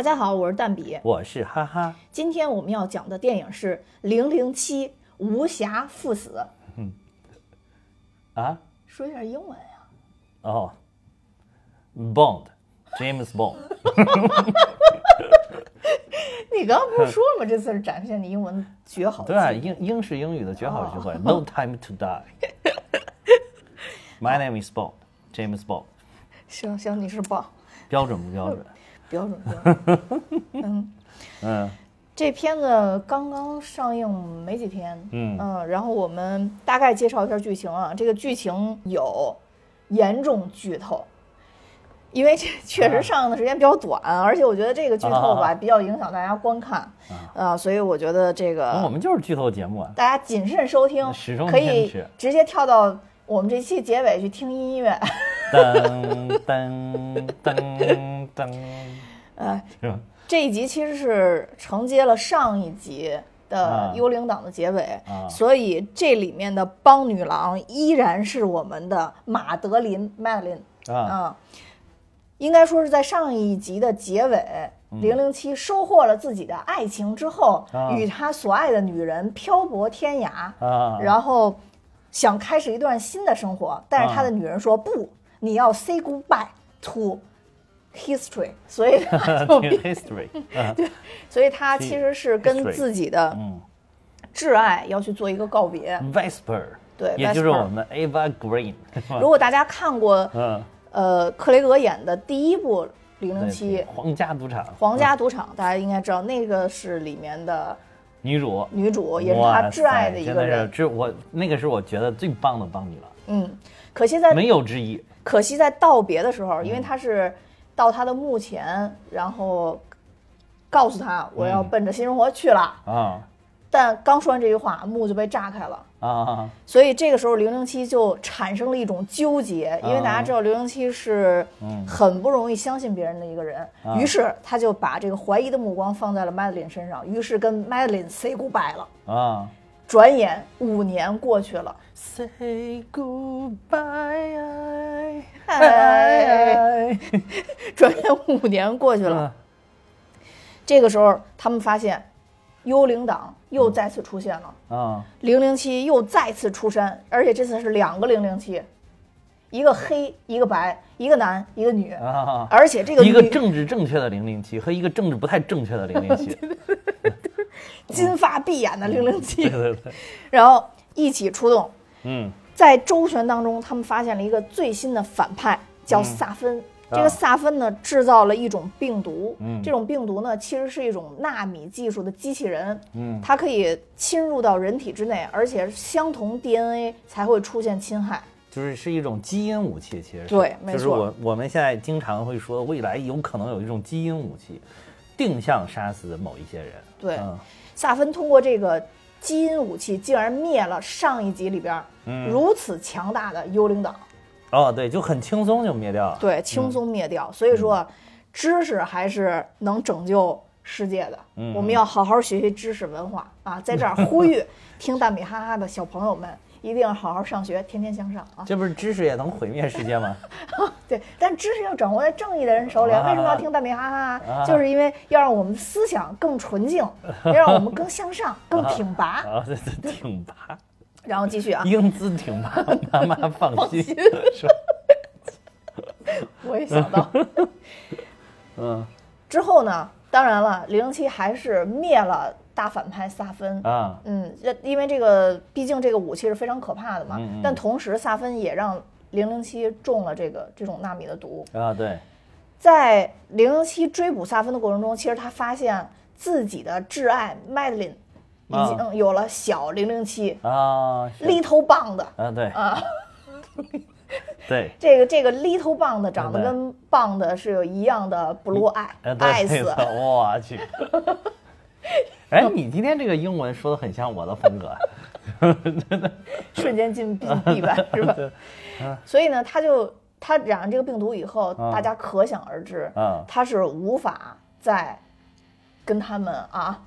大家好，我是蛋比。我是哈哈。今天我们要讲的电影是《零零七：无暇赴死》。啊？说一下英文呀？哦，Bond，James Bond。你刚刚不是说了吗？这次是展现你英文绝好。对啊，英英式英语的绝好机会。No time to die。My name is Bond，James Bond。行行，你是 Bond。标准不标准？标准标准。嗯嗯，这片子刚刚上映没几天。嗯嗯，然后我们大概介绍一下剧情啊。这个剧情有严重剧透。因为这确实上映的时间比较短，而且我觉得这个剧透吧比较影响大家观看，啊，所以我觉得这个我们就是剧透节目啊，大家谨慎收听，可以直接跳到我们这期结尾去听音乐。噔噔噔噔，呃，这一集其实是承接了上一集的幽灵党的结尾，所以这里面的邦女郎依然是我们的马德琳 （Madeline） 啊。应该说是在上一集的结尾，零零七收获了自己的爱情之后，与他所爱的女人漂泊天涯，然后想开始一段新的生活，但是他的女人说不，你要 say goodbye to history，所以 他就 history，对，所以他其实是跟自己的挚爱要去做一个告别。Vesper，对，也就是我们的 Ava Green。如果大家看过，嗯。呃，克雷格演的第一部《零零七》皇家赌场，皇家赌场，大家应该知道，那个是里面的女主，女主也是他挚爱的一个人。这我那个是我觉得最棒的邦女了。嗯，可惜在没有之一。可惜在道别的时候，因为他是到他的墓前，然后告诉他我要奔着新生活去了。啊。但刚说完这句话，墓就被炸开了。啊！所以这个时候零零七就产生了一种纠结，因为大家知道零零七是很不容易相信别人的一个人，于是他就把这个怀疑的目光放在了 Madeline 身上，于是跟 Madeline say goodbye 了。啊！转眼五年过去了，say goodbye，转眼五年过去了，这个时候他们发现。幽灵党又再次出现了。啊！零零七又再次出山，而且这次是两个零零七，一个黑，一个白，一个男，一个女。啊！而且这个一个政治正确的零零七和一个政治不太正确的零零七，金发碧眼的零零七，对对对，然后一起出动。嗯，在周旋当中，他们发现了一个最新的反派，叫萨芬。这个萨芬呢，制造了一种病毒。嗯，这种病毒呢，其实是一种纳米技术的机器人。嗯，它可以侵入到人体之内，而且相同 DNA 才会出现侵害。就是是一种基因武器，其实对，没错。就是我我们现在经常会说，未来有可能有一种基因武器，定向杀死某一些人。对，萨芬通过这个基因武器，竟然灭了上一集里边如此强大的幽灵党。哦，对，就很轻松就灭掉了。对，轻松灭掉。所以说，知识还是能拯救世界的。嗯，我们要好好学习知识文化啊！在这儿呼吁 听大米哈哈的小朋友们，一定要好好上学，天天向上啊！这不是知识也能毁灭世界吗？对，但知识要掌握在正义的人手里。为什么要听大米哈哈？就是因为要让我们思想更纯净，要让我们更向上、更挺拔。啊，对对，挺拔。然后继续啊，英姿挺拔，妈妈放心。我也想到。嗯，之后呢？当然了，零零七还是灭了大反派萨芬啊。嗯，因为这个，毕竟这个武器是非常可怕的嘛。嗯但同时，萨芬也让零零七中了这个这种纳米的毒啊。对。在零零七追捕萨芬的过程中，其实他发现自己的挚爱 Madeline。已经有了小零零七啊，Little Bond 啊，对啊，对，这个这个 Little Bond 长得跟 Bond 是有一样的 blue eye eyes，我去，哎，你今天这个英文说的很像我的风格，瞬间进地板 是吧？所以呢，他就他染上这个病毒以后，大家可想而知，他是无法再跟他们啊。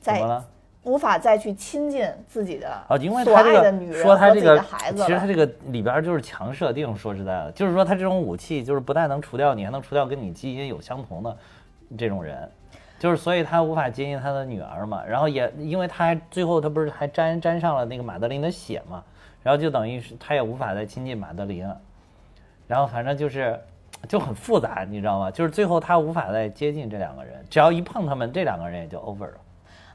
再无法再去亲近自己的啊，因为他这个说他这个孩子，其实他这个里边就是强设定。说实在的，就是说他这种武器，就是不但能除掉你，还能除掉跟你基因有相同的这种人，就是所以他无法接近他的女儿嘛。然后也因为他最后他不是还沾沾上了那个马德琳的血嘛，然后就等于是他也无法再亲近马德琳了。然后反正就是就很复杂，你知道吗？就是最后他无法再接近这两个人，只要一碰他们，这两个人也就 over 了。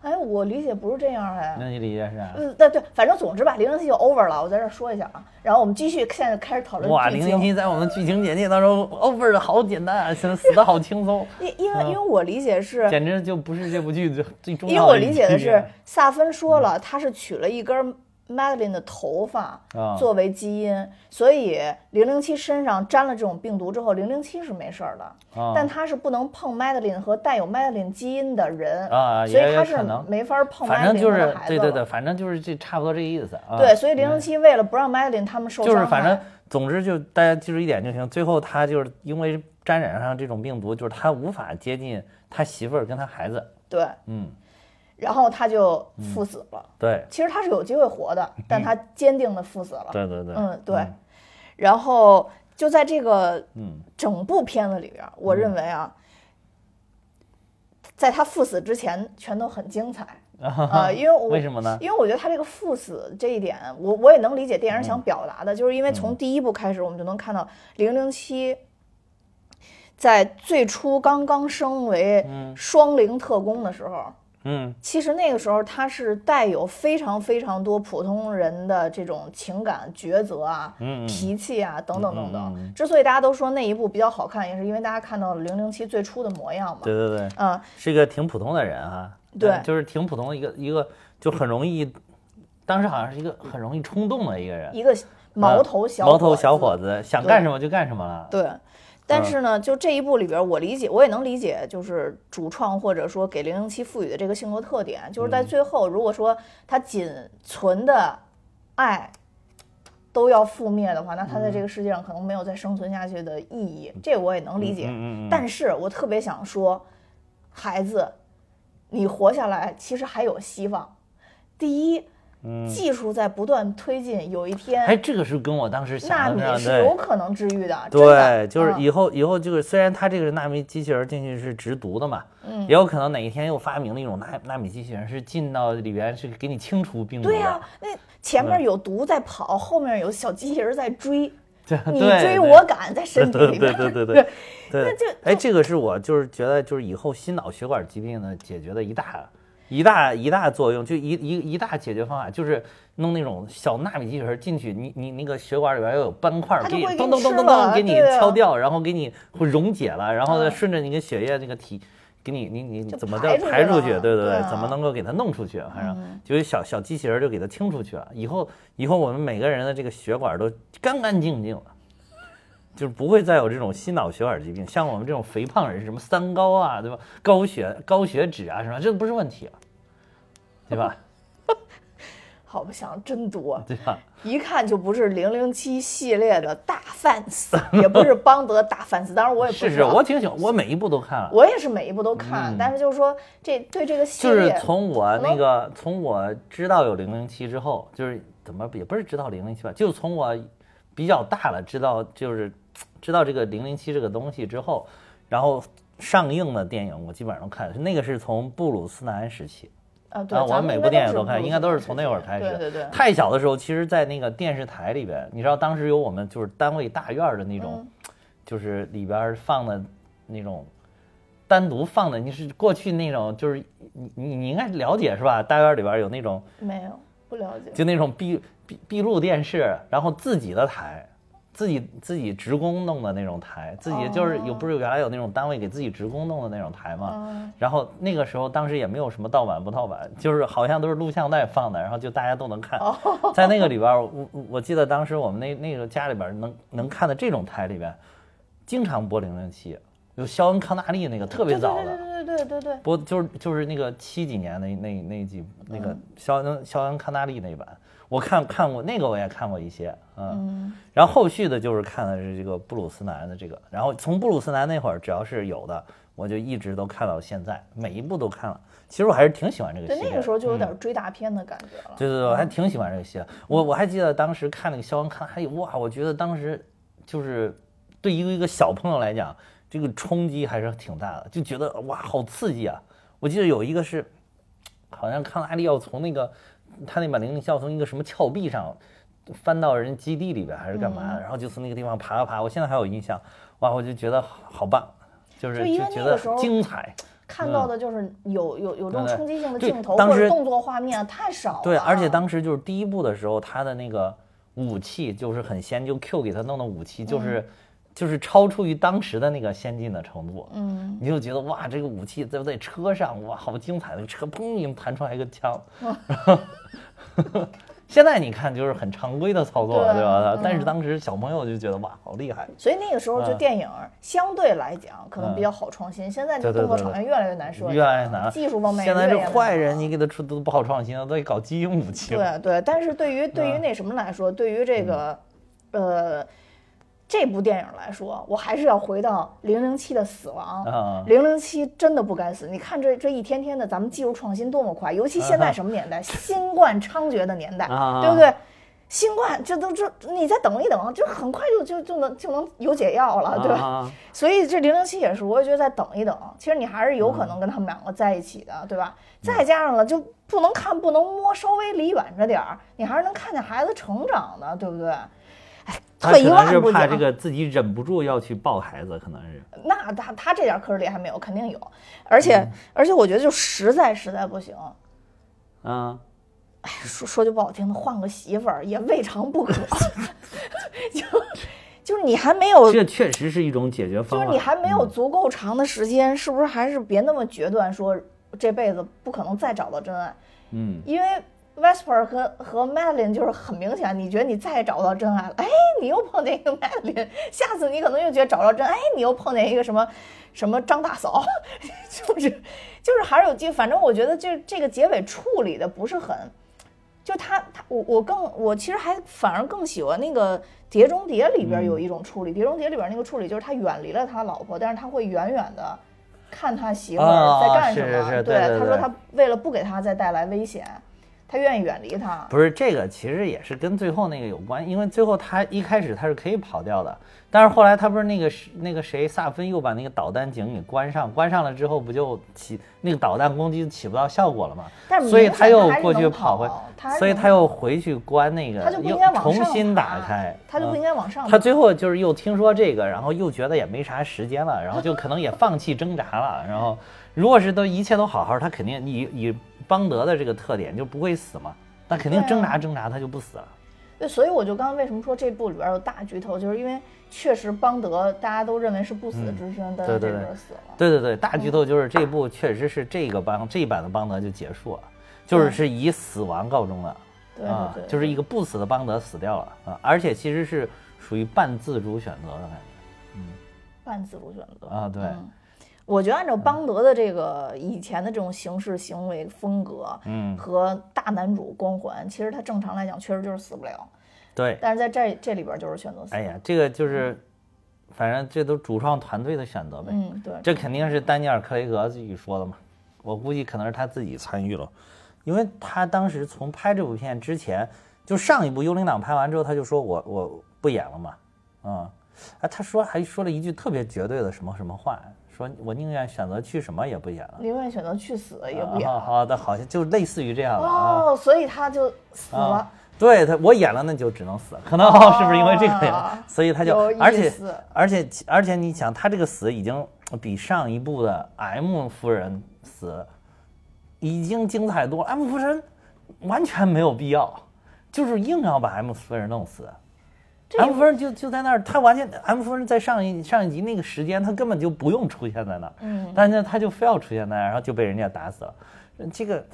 哎，我理解不是这样哎。那你理解是？嗯，对对，反正总之吧，零零七就 over 了。我在这说一下啊，然后我们继续现在开始讨论。哇，零零七在我们剧情简介当中 over 的好简单啊，现在死的好轻松。因因为因为我理解是，简直就不是这部剧最最重要的。因为我理解的是，萨芬说了，他是取了一根。Madeline 的头发作为基因，所以零零七身上沾了这种病毒之后，零零七是没事儿的，但他是不能碰 Madeline 和带有 Madeline 基因的人啊，所以他是没法碰 Madeline 的孩子。对对对，反正就是这差不多这意思。对，所以零零七为了不让 Madeline 他们受伤，就是反正总之就大家记住一点就行。最后他就是因为沾染上这种病毒，就是他无法接近他媳妇儿跟他孩子。对，嗯。然后他就赴死了。对，其实他是有机会活的，但他坚定的赴死了。对对对，嗯对。然后就在这个整部片子里边，我认为啊，在他赴死之前，全都很精彩 啊。因为我为什么呢？因为我觉得他这个赴死这一点，我我也能理解电影想表达的，就是因为从第一部开始，我们就能看到零零七在最初刚刚升为双灵特工的时候。嗯，其实那个时候他是带有非常非常多普通人的这种情感抉择啊，脾气啊等等等等。之所以大家都说那一部比较好看，也是因为大家看到了零零七最初的模样嘛。对对对，嗯，是一个挺普通的人哈。对，就是挺普通的一个一个，就很容易，当时好像是一个很容易冲动的一个人，一个毛头小毛头小伙子，想干什么就干什么了。对。但是呢，就这一部里边，我理解，我也能理解，就是主创或者说给零零七赋予的这个性格特点，就是在最后，如果说他仅存的爱都要覆灭的话，那他在这个世界上可能没有再生存下去的意义。这我也能理解。但是我特别想说，孩子，你活下来其实还有希望。第一。技术在不断推进，有一天，哎，这个是跟我当时想的纳米是有可能治愈的，对，就是以后以后就是，虽然它这个纳米机器人进去是直毒的嘛，嗯，也有可能哪一天又发明了一种纳纳米机器人，是进到里边是给你清除病毒的。对呀，那前面有毒在跑，后面有小机器人在追，你追我赶在身体里边，对对对 对，那就哎，这个是我就是觉得就是以后心脑血管疾病的解决的一大。一大一大作用，就一一一大解决方法，就是弄那种小纳米机器人进去，你你那个血管里边要有斑块，给你咚咚咚咚咚给你敲掉，然后给你会溶解了，然后再顺着你的血液那个体，给你你你怎么的排出去？对对对，怎么能够给它弄出去？反正就是小小机器人就给它清出去了。以后以后我们每个人的这个血管都干干净净了。就是不会再有这种心脑血管疾病，像我们这种肥胖人士，什么三高啊，对吧？高血高血脂啊，什么这都不是问题啊，对吧？好不，想真多，对吧？一看就不是零零七系列的大 fans，也不是邦德大 fans。当然我也不是是，我挺喜欢，我每一部都看了。我也是每一部都看，但是就是说这对这个系列，就是从我那个从我知道有零零七之后，就是怎么也不是知道零零七吧，就从我比较大了知道就是。知道这个零零七这个东西之后，然后上映的电影我基本上都看，那个是从布鲁斯南时期啊，对，我每部电影都看，应该都是从那会儿开始。对对对。太小的时候，其实，在那个电视台里边，你知道当时有我们就是单位大院的那种，就是里边放的那种单独放的，你是过去那种，就是你你你应该了解是吧？大院里边有那种没有不了解，就那种闭闭闭路电视，然后自己的台。自己自己职工弄的那种台，自己就是有不是原来有那种单位给自己职工弄的那种台嘛？然后那个时候当时也没有什么盗版不盗版，就是好像都是录像带放的，然后就大家都能看。在那个里边，我我记得当时我们那那个家里边能能看的这种台里边，经常播零零七，有肖恩康纳利那个特别早的，对对对对对对，播就是就是那个七几年那那那几那个肖恩肖恩康纳利那版。我看看过那个，我也看过一些，嗯，然后后续的就是看的是这个布鲁斯南的这个，然后从布鲁斯南那会儿，只要是有的，我就一直都看到现在，每一部都看了。其实我还是挺喜欢这个。对，那个时候就有点追大片的感觉了。对对对，我还挺喜欢这个戏。我我还记得当时看那个肖恩看，还有哇，我觉得当时就是对一个一个小朋友来讲，这个冲击还是挺大的，就觉得哇，好刺激啊！我记得有一个是，好像康拉利要从那个他那把零零七要从一个什么峭壁上翻到人基地里边还是干嘛，然后就从那个地方爬啊爬，我现在还有印象，哇，我就觉得好棒，就是就觉得精彩。看到的就是有有有这种冲击性的镜头或者动作画面太少了。对，而且当时就是第一部的时候，他的那个武器就是很先，就 Q 给他弄的武器就是就是超出于当时的那个先进的程度。嗯，你就觉得哇，这个武器在在车上哇，好精彩！那个车砰一弹出来一个枪。现在你看就是很常规的操作，对吧？但是当时小朋友就觉得哇，好厉害。所以那个时候就电影相对来讲可能比较好创新。现在这动作场面越来越难说，越来越难。技术方面，现在这坏人你给他出都不好创新了，都得搞基因武器。对对，但是对于对于那什么来说，对于这个呃。这部电影来说，我还是要回到零零七的死亡。零零七真的不该死。你看这这一天天的，咱们技术创新多么快，尤其现在什么年代，新冠猖獗的年代，对不对？新冠这都这，你再等一等，就很快就就就能就能有解药了，对吧？所以这零零七也是，我也觉得再等一等，其实你还是有可能跟他们两个在一起的，对吧？再加上了，就不能看不能摸，稍微离远着点儿，你还是能看见孩子成长的，对不对？他可能是怕这个自己忍不住要去抱孩子，可能是。那他他这点科里还没有，肯定有。而且而且，我觉得就实在实在不行。嗯。哎，说说句不好听的，换个媳妇儿也未尝不可。就就是你还没有。这确实是一种解决方法。就是你还没有足够长的时间，是不是还是别那么决断，说这辈子不可能再找到真爱？嗯。因为。Vesper 和和 Madeline 就是很明显，你觉得你再找不到真爱了，哎，你又碰见一个 Madeline，下次你可能又觉得找到真，哎，你又碰见一个什么什么张大嫂，就是就是还是有机，反正我觉得这这个结尾处理的不是很，就他他我我更我其实还反而更喜欢那个《碟中谍》里边有一种处理，《碟中谍》里边那个处理就是他远离了他老婆，但是他会远远的看他媳妇儿在干什么，对，他说他为了不给他再带来危险。他愿意远离他，不是这个，其实也是跟最后那个有关，因为最后他一开始他是可以跑掉的，但是后来他不是那个那个谁萨芬又把那个导弹井给关上，关上了之后不就起那个导弹攻击起不到效果了吗？所以他又过去跑回，所以他又回去关那个，他就应该重新打开，他就不应该往上。他最后就是又听说这个，然后又觉得也没啥时间了，然后就可能也放弃挣扎了。然后如果是都一切都好好，他肯定以以。邦德的这个特点就不会死嘛，那肯定挣扎挣扎他就不死了。对，所以我就刚刚为什么说这部里边有大剧透，就是因为确实邦德大家都认为是不死之身，但是这边死了。对对对，大剧透就是这部确实是这个邦这一版的邦德就结束了，就是是以死亡告终了。对对对，就是一个不死的邦德死掉了啊，而且其实是属于半自主选择的感觉。嗯，半自主选择啊，对。我觉得按照邦德的这个以前的这种行事行为风格，嗯，和大男主光环，其实他正常来讲确实就是死不了。对。但是在这这里边就是选择死。哎呀，这个就是，反正这都主创团队的选择呗。嗯，对。这肯定是丹尼尔·克雷格自己说的嘛。我估计可能是他自己参与了，因为他当时从拍这部片之前，就上一部《幽灵党》拍完之后，他就说我我不演了嘛。嗯。哎，他说还说了一句特别绝对的什么什么话。说我宁愿选择去什么也不演了，宁愿选择去死也不演。好的，好像就类似于这样的哦，所以他就死了。对他，我演了那就只能死，可能哦是不是因为这个？所以他就，而且而且而且你想，他这个死已经比上一部的 M 夫人死已经精彩多了。M 夫人完全没有必要，就是硬要把 M 夫人弄死。M 夫人就就在那儿，他完全 M 夫人在上一上一集那个时间，他根本就不用出现在那儿，嗯，但是他就非要出现在那儿，然后就被人家打死了，这个。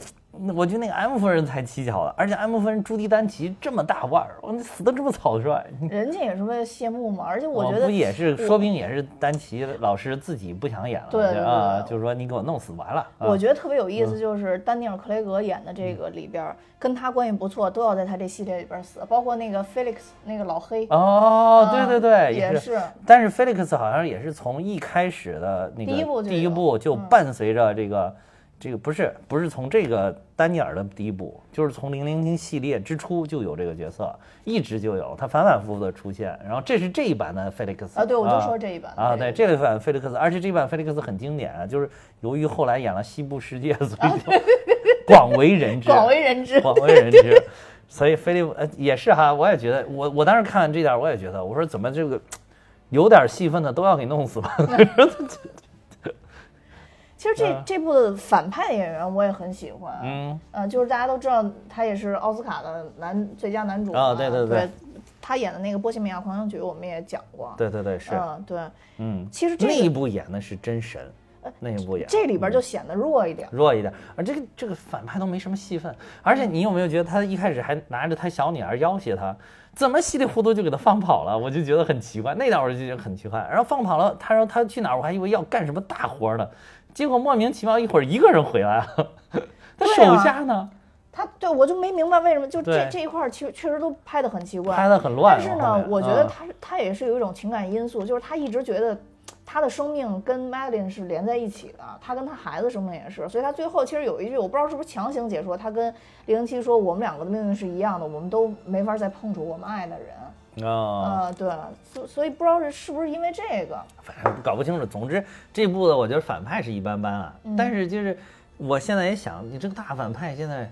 我觉得那个 M 夫人才蹊跷了，而且 M 夫人朱迪丹奇这么大腕儿，我死的这么草率。人家也是为了谢幕嘛，而且我觉得不也是，说不定也是丹奇老师自己不想演了，对啊，就是说你给我弄死完了。我觉得特别有意思，就是丹尼尔·克雷格演的这个里边，跟他关系不错，都要在他这系列里边死，包括那个 Felix 那个老黑。哦，对对对，也是。但是 Felix 好像也是从一开始的那个第一部第一部就伴随着这个。这个不是不是从这个丹尼尔的第一部，就是从零零七系列之初就有这个角色，一直就有他反反复复的出现。然后这是这一版的菲利克斯啊，对，我就说这一版啊，对，这一版菲利克斯，而且这一版菲利克斯很经典啊，就是由于后来演了《西部世界》，所以就广为人知，广为人知，广为人知。所以菲利呃也是哈，我也觉得，我我当时看完这点，我也觉得，我说怎么这个有点戏份的都要给弄死了。其实这这部的反派演员我也很喜欢，嗯，呃，就是大家都知道他也是奥斯卡的男最佳男主啊，对对对，他演的那个《波西米亚狂想曲》我们也讲过，对对对是，嗯对，嗯，其实那一部演的是真神，那一部演这里边就显得弱一点，弱一点，而这个这个反派都没什么戏份，而且你有没有觉得他一开始还拿着他小女儿要挟他，怎么稀里糊涂就给他放跑了？我就觉得很奇怪，那点我就觉得很奇怪，然后放跑了，他说他去哪儿，我还以为要干什么大活呢。结果莫名其妙一会儿一个人回来了，他手下呢？他对我就没明白为什么就这这一块儿确确实都拍的很奇怪，拍的很乱。但是呢，我觉得他他也是有一种情感因素，就是他一直觉得他的生命跟 Madeline 是连在一起的，他跟他孩子生命也是，所以他最后其实有一句我不知道是不是强行解说，他跟零零七说我们两个的命运是一样的，我们都没法再碰触我们爱的人。啊，对，所所以不知道是是不是因为这个，反正搞不清楚。总之这部的我觉得反派是一般般啊，但是就是我现在也想，你这个大反派现在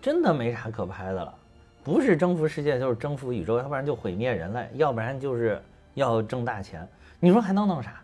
真的没啥可拍的了，不是征服世界就是征服宇宙，要不然就毁灭人类，要不然就是要挣大钱。你说还能弄啥？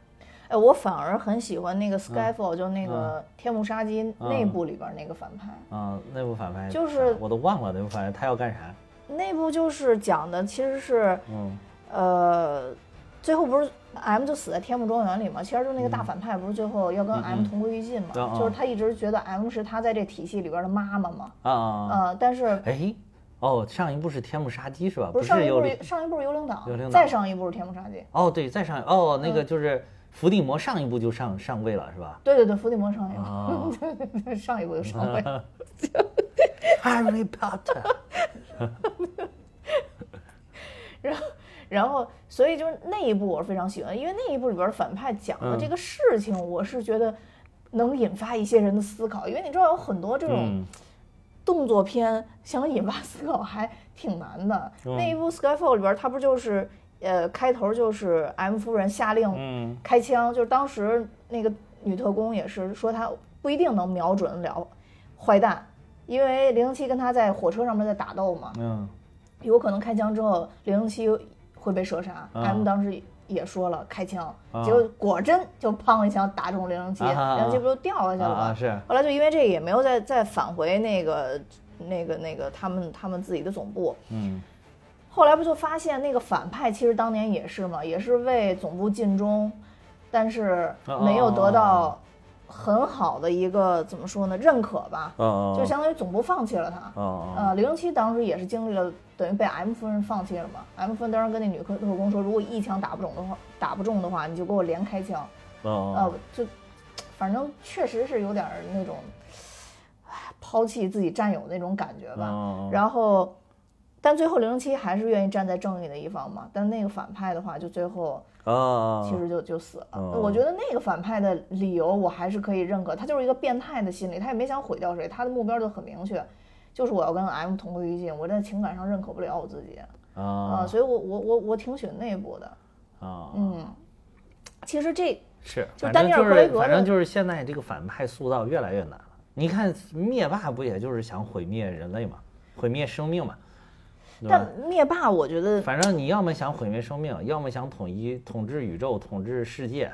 哎，我反而很喜欢那个 Skyfall，就那个天幕杀机内部里边那个反派。啊，那部反派就是我都忘了那部反派他要干啥。那部就是讲的，其实是，嗯呃，最后不是 M 就死在天幕庄园里嘛？其实就那个大反派，不是最后要跟 M 同归于尽嘛？就是他一直觉得 M 是他在这体系里边的妈妈嘛？啊啊！但是，哎，哦，上一部是天幕杀机是吧？不是上一部，上一部是幽灵党，再上一部是天幕杀机。哦，对，再上哦，那个就是伏地魔上一部就上上位了是吧？对对对，伏地魔上一部，上一部就上位。Harry Potter。然后，然后，所以就是那一部我是非常喜欢，因为那一部里边反派讲的这个事情，我是觉得能引发一些人的思考。因为你知道有很多这种动作片想引发思考还挺难的。那一部《Skyfall》里边，他不就是呃开头就是 M 夫人下令开枪，就是当时那个女特工也是说她不一定能瞄准了坏蛋。因为零零七跟他在火车上面在打斗嘛，嗯，有可能开枪之后零零七会被射杀。M 当时也说了开枪，结果果真就砰一枪打中零零七，零零七不就掉下去了吗？是。后来就因为这个也没有再再返回那个那个那个他们他们自己的总部。嗯。后来不就发现那个反派其实当年也是嘛，也是为总部尽忠，但是没有得到。很好的一个怎么说呢？认可吧，就相当于总部放弃了他。呃，零零七当时也是经历了，等于被 M 夫人放弃了嘛。M 夫人当时跟那女特特工说，如果一枪打不中的话，打不中的话，你就给我连开枪。呃，就反正确实是有点那种，唉，抛弃自己战友那种感觉吧。然后，但最后零零七还是愿意站在正义的一方嘛。但那个反派的话，就最后。啊，其实就就死了。我觉得那个反派的理由我还是可以认可，他就是一个变态的心理，他也没想毁掉谁，他的目标就很明确，就是我要跟 M 同归于尽。我在情感上认可不了我自己啊，所以我我我我挺喜欢那一部的啊。嗯，其实这是就丹尼尔·克雷格，反正就是现在这个反派塑造越来越难了。你看灭霸不也就是想毁灭人类嘛，毁灭生命嘛。但灭霸，我觉得，反正你要么想毁灭生命，要么想统一统治宇宙、统治世界，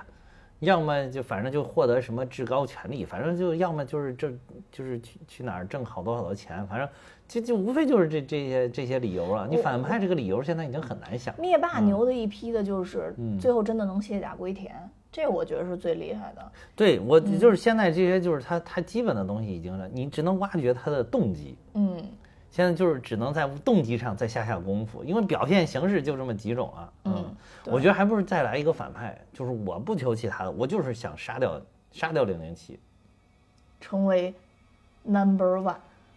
要么就反正就获得什么至高权力，反正就要么就是这就是去去哪儿挣好多好多钱，反正就就无非就是这这些这些理由了。你反派这个理由现在已经很难想。灭霸牛的一批的就是最后真的能卸甲归田，这我觉得是最厉害的。对我就是现在这些就是他他基本的东西已经了，你只能挖掘他的动机。嗯。现在就是只能在动机上再下下功夫，因为表现形式就这么几种啊。嗯，我觉得还不如再来一个反派，就是我不求其他的，我就是想杀掉杀掉零零七，成为 number one。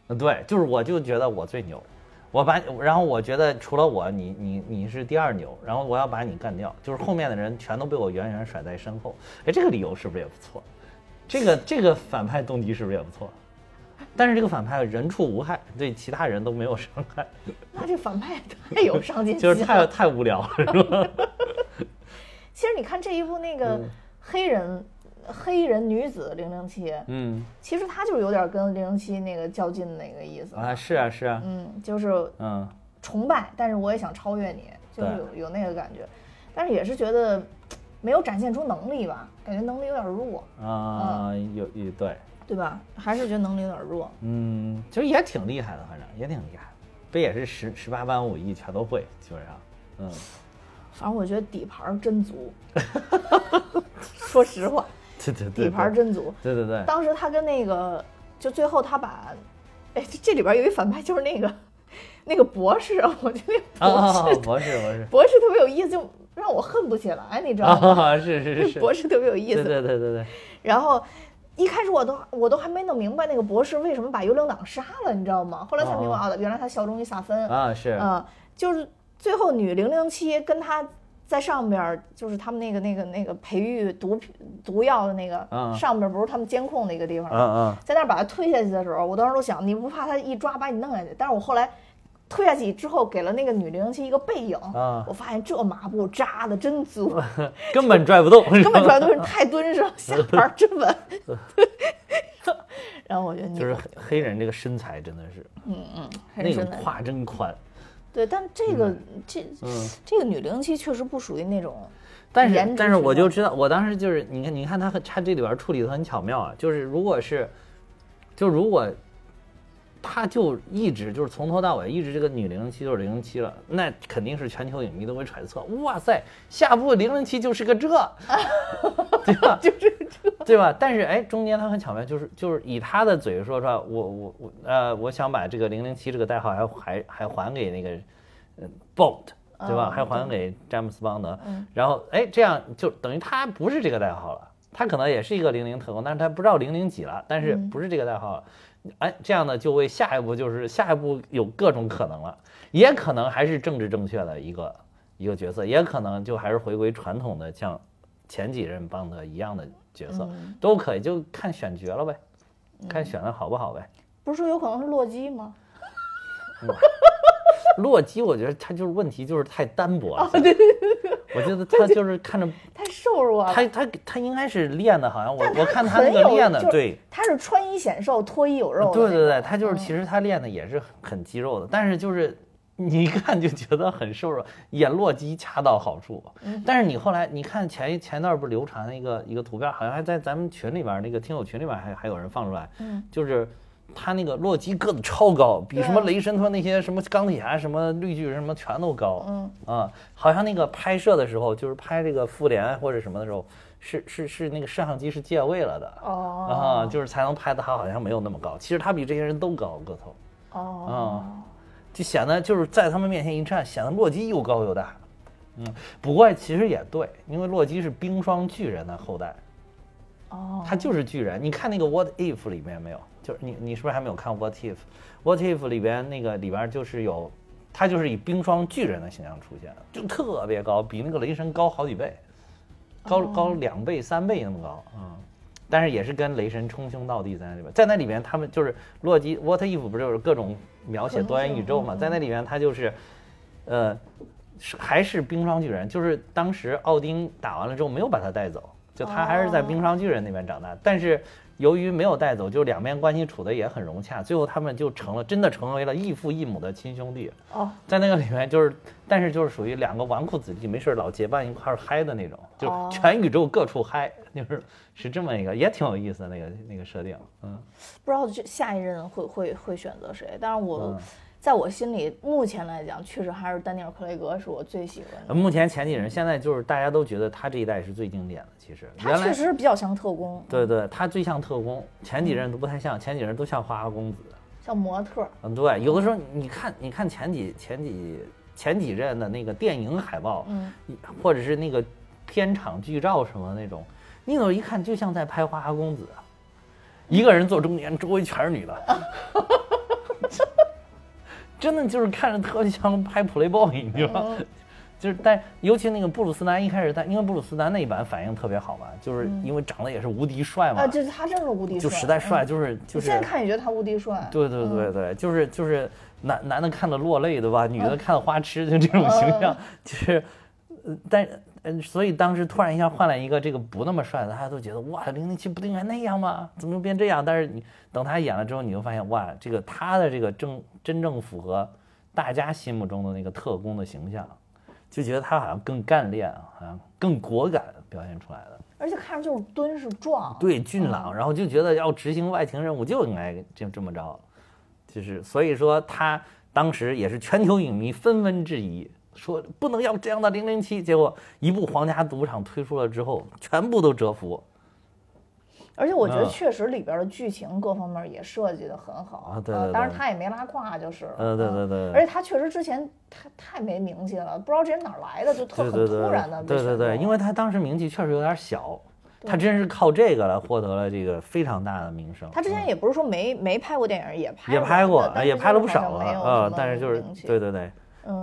嗯，对，就是我就觉得我最牛，我把然后我觉得除了我，你你你是第二牛，然后我要把你干掉，就是后面的人全都被我远远甩在身后。哎，这个理由是不是也不错？这个这个反派动机是不是也不错？但是这个反派人畜无害，对其他人都没有伤害。那这反派太有上进 心，就是太太无聊了，是吧？其实你看这一部那个黑人黑人女子零零七，嗯，其实他就是有点跟零零七那个较劲的那个意思啊，是啊是啊，嗯，就是嗯崇拜，但是我也想超越你，就是有有那个感觉，但是也是觉得没有展现出能力吧，感觉能力有点弱啊，有也对。对吧？还是觉得能力有点弱。嗯，其实也挺厉害的，反正也挺厉害。不也是十十八般武艺全都会，基本上。嗯，反正我觉得底盘真足。说实话，对对对，底盘真足。对对对。当时他跟那个，就最后他把，哎，这里边有一反派，就是那个那个博士，我觉得博士博士博士博士特别有意思，就让我恨不起来，你知道吗？是是是，博士特别有意思。对对对对对。然后。一开始我都我都还没弄明白那个博士为什么把幽灵党杀了，你知道吗？后来才明白啊，原来他效忠于萨芬啊，是啊，就是最后女零零七跟他在上边，就是他们那个那个那个培育毒品毒药的那个上边，不是他们监控那个地方吗？在那把他推下去的时候，我当时都想，你不怕他一抓把你弄下去？但是我后来。推下去之后，给了那个女零零七一个背影。啊，我发现这马步扎的真足，根本拽不动，根本拽不动，太蹲实了，下盘真稳。然后我觉得就是黑人这个身材真的是，嗯嗯，那个胯真宽。对，但这个这这个女零零七确实不属于那种，但是但是我就知道，我当时就是你看你看他和他这里边处理的很巧妙啊，就是如果是，就如果。他就一直就是从头到尾一直这个女零零七就是零零七了，那肯定是全球影迷都会揣测，哇塞，下部零零七就是个这，对吧？就是这，对吧？但是哎，中间他很巧妙，就是就是以他的嘴说出来，我我我呃，我想把这个零零七这个代号还还还还给那个呃 Bolt 对吧？还还给詹姆斯邦德，然后哎，这样就等于他不是这个代号了，他可能也是一个零零特工，但是他不知道零零几了，但是不是这个代号了。哎，这样呢，就为下一步就是下一步有各种可能了，也可能还是政治正确的一个一个角色，也可能就还是回归传统的像前几任邦德一样的角色，都可以，就看选角了呗，看选的好不好呗。不是说有可能是洛基吗？洛基，我觉得他就是问题，就是太单薄了。对对对我觉得他就是看着太瘦弱了。他他他应该是练的，好像我我看他那个练的，对，他是穿衣显瘦，脱衣有肉。对对对，他就是其实他练的也是很肌肉的，但是就是你一看就觉得很瘦弱，演洛基恰到好处。但是你后来你看前前段不是流传一个一个图片，好像还在咱们群里边那个听友群里边还还有人放出来，嗯，就是。他那个洛基个子超高，比什么雷神他那些什么钢铁侠、什么绿巨人什么全都高。嗯啊，好像那个拍摄的时候，就是拍这个复联或者什么的时候，是是是那个摄像机是借位了的。哦啊，就是才能拍的他好像没有那么高。其实他比这些人都高个头。哦啊，就显得就是在他们面前一站，显得洛基又高又大。嗯，不过其实也对，因为洛基是冰霜巨人的后代。哦，他就是巨人。你看那个 What If 里面没有？就是你，你是不是还没有看 What If？What If 里边那个里边就是有，他就是以冰霜巨人的形象出现，就特别高，比那个雷神高好几倍，高高两倍三倍那么高啊！但是也是跟雷神称兄道弟在那里边，在那里边他们就是洛基 What If 不就是各种描写多元宇宙嘛？在那里边他就是，呃，还是冰霜巨人，就是当时奥丁打完了之后没有把他带走，就他还是在冰霜巨人那边长大，但是。由于没有带走，就两边关系处的也很融洽，最后他们就成了真的成为了异父异母的亲兄弟。哦，在那个里面就是，但是就是属于两个纨绔子弟，没事老结伴一块嗨的那种，就全宇宙各处嗨，就是是这么一个，也挺有意思的那个那个设定。嗯，不知道这下一任会会会选择谁，但是我。在我心里，目前来讲，确实还是丹尼尔·克雷格是我最喜欢的。目前前几人，现在就是大家都觉得他这一代是最经典的。其实他确实是比较像特工。对对，他最像特工，前几任都不太像，前几任都像花花公子，像模特。嗯，对，有的时候你看，你看前几前几前几任的那个电影海报，嗯，或者是那个片场剧照什么那种，你有一看就像在拍花花公子，一个人坐中间，周围全是女的。真的就是看着特别像拍 Playboy，你知道吗？就是，但尤其那个布鲁斯南一开始，他因为布鲁斯南那一版反应特别好嘛，就是因为长得也是无敌帅嘛。啊，就是他真是无敌帅，就实在帅，就是就是。现在看也觉得他无敌帅。对对对对，就是就是男男的看的落泪对吧？女的看的花痴，就这种形象，就是，但嗯，所以当时突然一下换了一个这个不那么帅的，大家都觉得哇，零零七不应该那样吗？怎么又变这样？但是你等他演了之后，你就发现哇，这个他的这个正真正符合大家心目中的那个特工的形象。就觉得他好像更干练，好像更果敢表现出来的，而且看着就是敦实壮，对俊朗，然后就觉得要执行外勤任务就应该这这么着，就是所以说他当时也是全球影迷纷纷质疑，说不能要这样的零零七，结果一部《皇家赌场》推出了之后，全部都折服。而且我觉得确实里边的剧情各方面也设计的很好啊，对，当然他也没拉胯，就是，嗯，对对对，而且他确实之前太太没名气了，不知道这人哪来的，就特很突然的，对对对，因为他当时名气确实有点小，他真是靠这个来获得了这个非常大的名声。他之前也不是说没没拍过电影，也拍也拍过，也拍了不少了啊，但是就是对对对，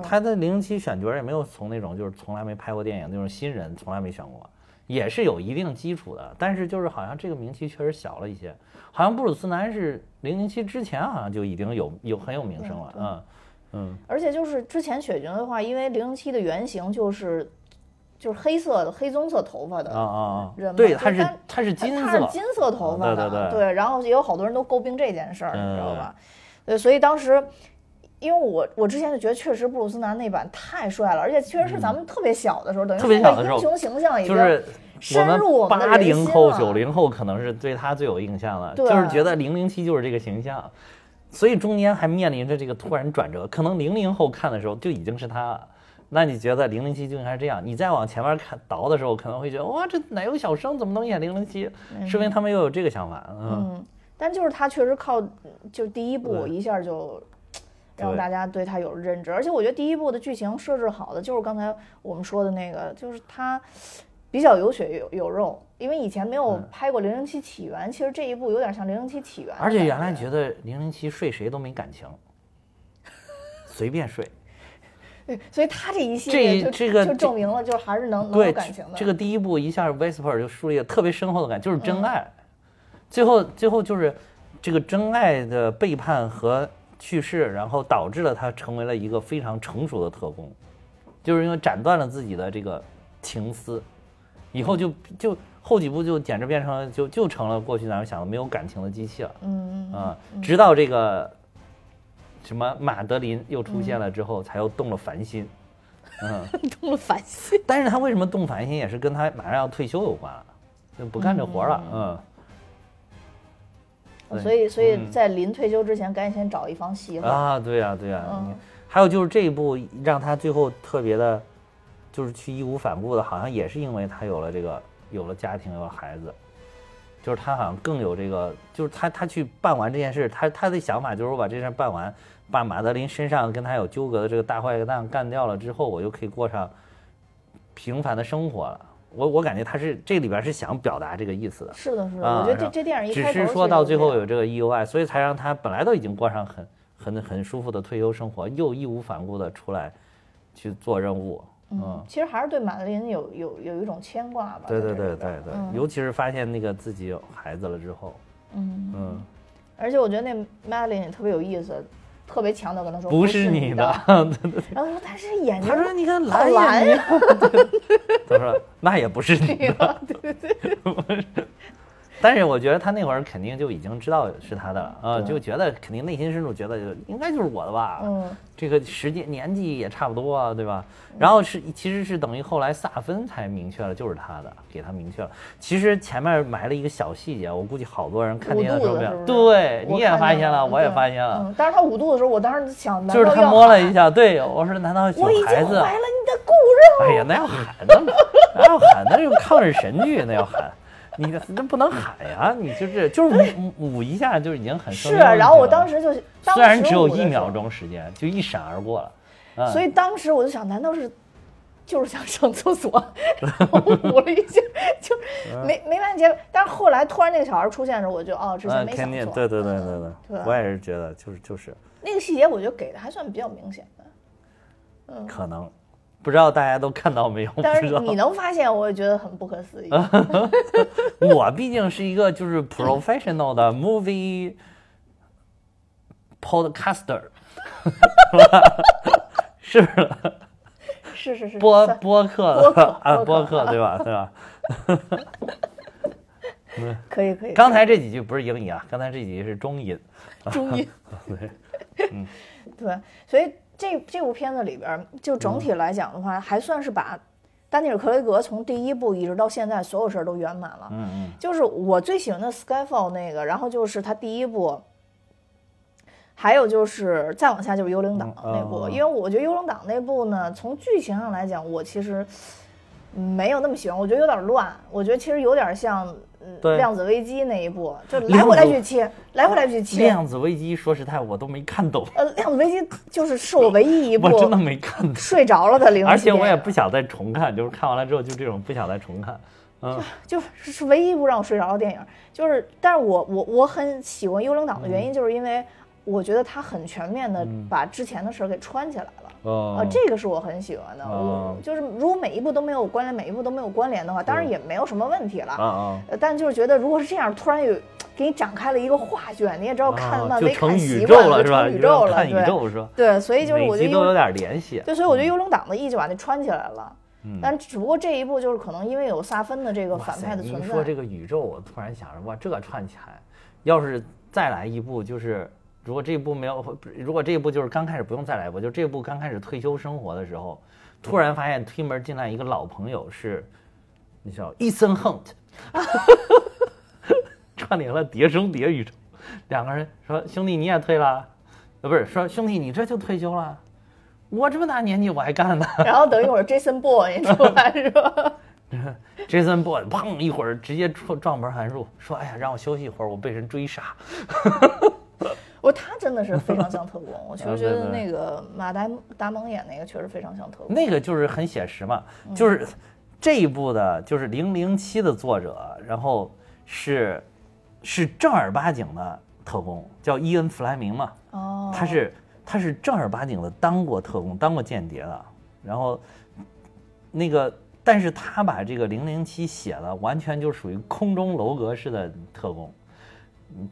他的零零七选角也没有从那种就是从来没拍过电影那种新人从来没选过。也是有一定基础的，但是就是好像这个名气确实小了一些。好像布鲁斯南是零零七之前好像就已经有有很有名声了，嗯嗯。而且就是之前雪军的话，因为零零七的原型就是就是黑色的黑棕色头发的啊啊人，对，他是他是金色，他是金色头发的，对对对。然后也有好多人都诟病这件事儿，你知道吧？对，所以当时。因为我我之前就觉得确实布鲁斯南那版太帅了，而且确实是咱们特别小的时候，等于这个英雄形象已经深入我们八零后、九零后可能是对他最有印象了，就是觉得零零七就是这个形象，所以中间还面临着这个突然转折，可能零零后看的时候就已经是他了。那你觉得零零七就应该是这样？你再往前面看倒的时候，可能会觉得哇，这奶油小生怎么能演零零七？说明他们又有这个想法。嗯，但就是他确实靠就第一部一下就。让大家对他有认知，而且我觉得第一部的剧情设置好的就是刚才我们说的那个，就是他比较有血有有肉，因为以前没有拍过《零零七起源》，其实这一部有点像《零零七起源》。而且原来觉得零零七睡谁都没感情，随便睡。对，所以他这一系列就这个就证明了，就还是能能有感情的。这个第一部一下 Whisper 就树立了特别深厚的感情，就是真爱。最后最后就是这个真爱的背叛和。去世，然后导致了他成为了一个非常成熟的特工，就是因为斩断了自己的这个情丝，以后就就后几部就简直变成了就就成了过去咱们想的没有感情的机器了。嗯嗯啊，直到这个什么马德琳又出现了之后，才又动了凡心。嗯，动了凡心。但是他为什么动凡心，也是跟他马上要退休有关了，就不干这活了。嗯。所以，所以在临退休之前，赶紧先找一房媳妇啊！对呀，对呀。嗯。还有就是这一步让他最后特别的，就是去义无反顾的，好像也是因为他有了这个，有了家庭，有了孩子，就是他好像更有这个，就是他他去办完这件事，他他的想法就是我把这事办完，把马德琳身上跟他有纠葛的这个大坏蛋干掉了之后，我就可以过上平凡的生活了。我我感觉他是这里边是想表达这个意思的，是的，是的。我觉得这这电影一只是说到最后有这个意外，所以才让他本来都已经过上很很很舒服的退休生活，又义无反顾的出来去做任务。嗯，其实还是对马德琳有有有一种牵挂吧。对对对对对，尤其是发现那个自己有孩子了之后。嗯嗯。而且我觉得那马德琳也特别有意思。特别强调跟他说不是你的，然后说他是眼睛，他说你看蓝呀，他说那也不是你的，对对对。但是我觉得他那会儿肯定就已经知道是他的了啊，就觉得肯定内心深处觉得就应该就是我的吧。嗯，这个时间年纪也差不多啊，对吧？然后是其实是等于后来萨芬才明确了就是他的，给他明确了。其实前面埋了一个小细节，我估计好多人看电影的时候，对，你也发现了，我也发现了。但是他五度的时候，我当时想，就是他摸了一下，对我说难道我已经怀了你的骨肉？哎呀，那要喊那那要喊，那就抗日神剧，那要喊。你那不能喊呀！你就是就是捂捂一下就已经很是。然后我当时就虽然只有一秒钟时间，就一闪而过了。所以当时我就想，难道是就是想上厕所，捂了一下，就 没没完结。但是后来突然那个小孩出现的时候，我就哦，之前没想错。对对对对对，我也是觉得就是就是那个细节，我觉得给的还算比较明显的。嗯，可能。不知道大家都看到没有？但是你能发现，我也觉得很不可思议。我毕竟是一个就是 professional 的 movie podcaster，是不是？是是是。播播客播客 啊，播客对吧？对吧？可以可以。刚才这几句不是英语啊，刚才这几句是中音。中音。对，嗯，对，所以。这这部片子里边，就整体来讲的话，还算是把丹尼尔·克雷格从第一部一直到现在所有事儿都圆满了。嗯嗯。就是我最喜欢的《Skyfall》那个，然后就是他第一部，还有就是再往下就是《幽灵党》那部，因为我觉得《幽灵党》那部呢，从剧情上来讲，我其实没有那么喜欢，我觉得有点乱，我觉得其实有点像。量子危机那一部，就来回来去切，来回来去切。量子危机说实在我都没看懂。呃，量子危机就是是我唯一一 部我真的没看懂，睡着了的灵。而且我也不想再重看，就是看完了之后就这种不想再重看。嗯，就是是唯一一部让我睡着的电影。就是，但是我我我很喜欢《幽灵党》的原因，就是因为我觉得他很全面的把之前的事儿给串起来了。啊，这个是我很喜欢的。我就是如果每一步都没有关联，每一步都没有关联的话，当然也没有什么问题了。啊啊！但就是觉得，如果是这样，突然有给你展开了一个画卷，你也知道看漫威看习惯了，是吧？宇宙了，看宇宙是吧？对，所以就是我觉得都有点联系。对，所以我觉得幽灵党的意就把那串起来了。嗯。但只不过这一步就是可能因为有萨芬的这个反派的存在。你说这个宇宙，我突然想着，哇，这个串起来，要是再来一部，就是。如果这一步没有，如果这一步就是刚开始不用再来一步，就这一步刚开始退休生活的时候，突然发现推门进来一个老朋友是，你知道，伊森·亨特，串联了叠声叠宇宙，两个人说兄弟你也退了，呃不是说兄弟你这就退休了，我这么大年纪我还干呢，然后等一会儿 Jason Bourne 出来是吧？Jason Bourne 砰一会儿直接撞撞门而入，说哎呀让我休息一会儿，我被人追杀。不，他真的是非常像特工。我确实觉得那个马达达蒙演那个确实非常像特工。那个就是很写实嘛，就是这一部的，就是《零零七》的作者，然后是是正儿八经的特工，叫伊恩·弗莱明嘛。哦。他是他是正儿八经的当过特工、当过间谍的。然后那个，但是他把这个《零零七》写的完全就属于空中楼阁式的特工，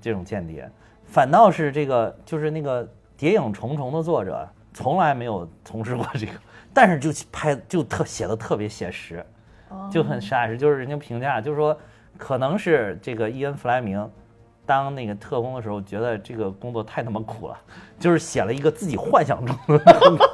这种间谍。反倒是这个，就是那个《谍影重重》的作者，从来没有从事过这个，但是就拍就特写的特别写实，就很实打实，就是人家评价就是说，可能是这个伊恩·弗莱明当那个特工的时候，觉得这个工作太他妈苦了，就是写了一个自己幻想中的，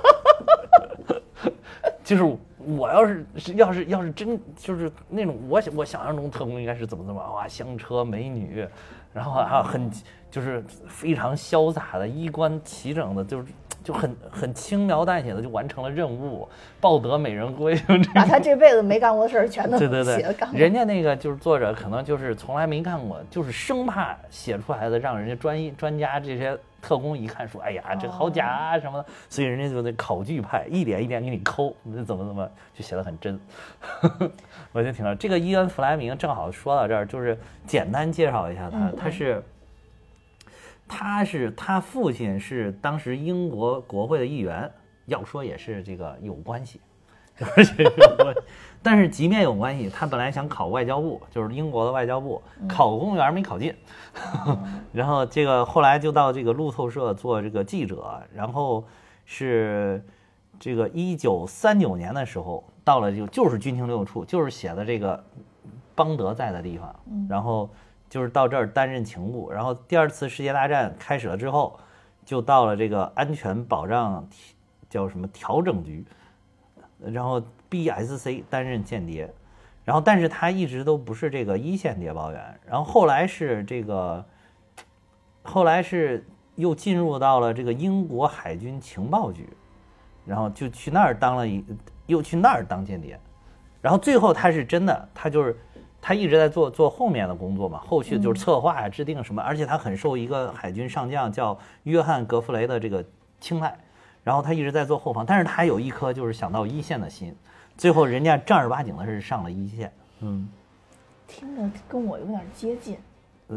就是我要是是要是要是真就是那种我想我想象中特工应该是怎么怎么哇，香车美女，然后还有很。就是非常潇洒的，衣冠齐整的，就是就很很轻描淡写的就完成了任务，抱得美人归。把他这辈子没干过的事儿全都对对对，人家那个就是作者，可能就是从来没干过，就是生怕写出来的让人家专专家这些特工一看说，哎呀，这个好假啊什么的，所以人家就得考据派，一点一点给你抠，那怎么怎么就写的很真。我就听到这个伊恩·弗莱明正好说到这儿，就是简单介绍一下他，他是。他是他父亲是当时英国国会的议员，要说也是这个有关系，而且但是即便有关系，他本来想考外交部，就是英国的外交部，考公务员没考进，然后这个后来就到这个路透社做这个记者，然后是这个一九三九年的时候到了就就是军情六处，就是写的这个邦德在的地方，然后。就是到这儿担任情务，然后第二次世界大战开始了之后，就到了这个安全保障叫什么调整局，然后 BSC 担任间谍，然后但是他一直都不是这个一线谍报员，然后后来是这个，后来是又进入到了这个英国海军情报局，然后就去那儿当了一，又去那儿当间谍，然后最后他是真的，他就是。他一直在做做后面的工作嘛，后续就是策划呀、制定什么，而且他很受一个海军上将叫约翰·格弗雷的这个青睐，然后他一直在做后方，但是他有一颗就是想到一线的心，最后人家正儿八经的是上了一线。嗯，听着跟我有点接近。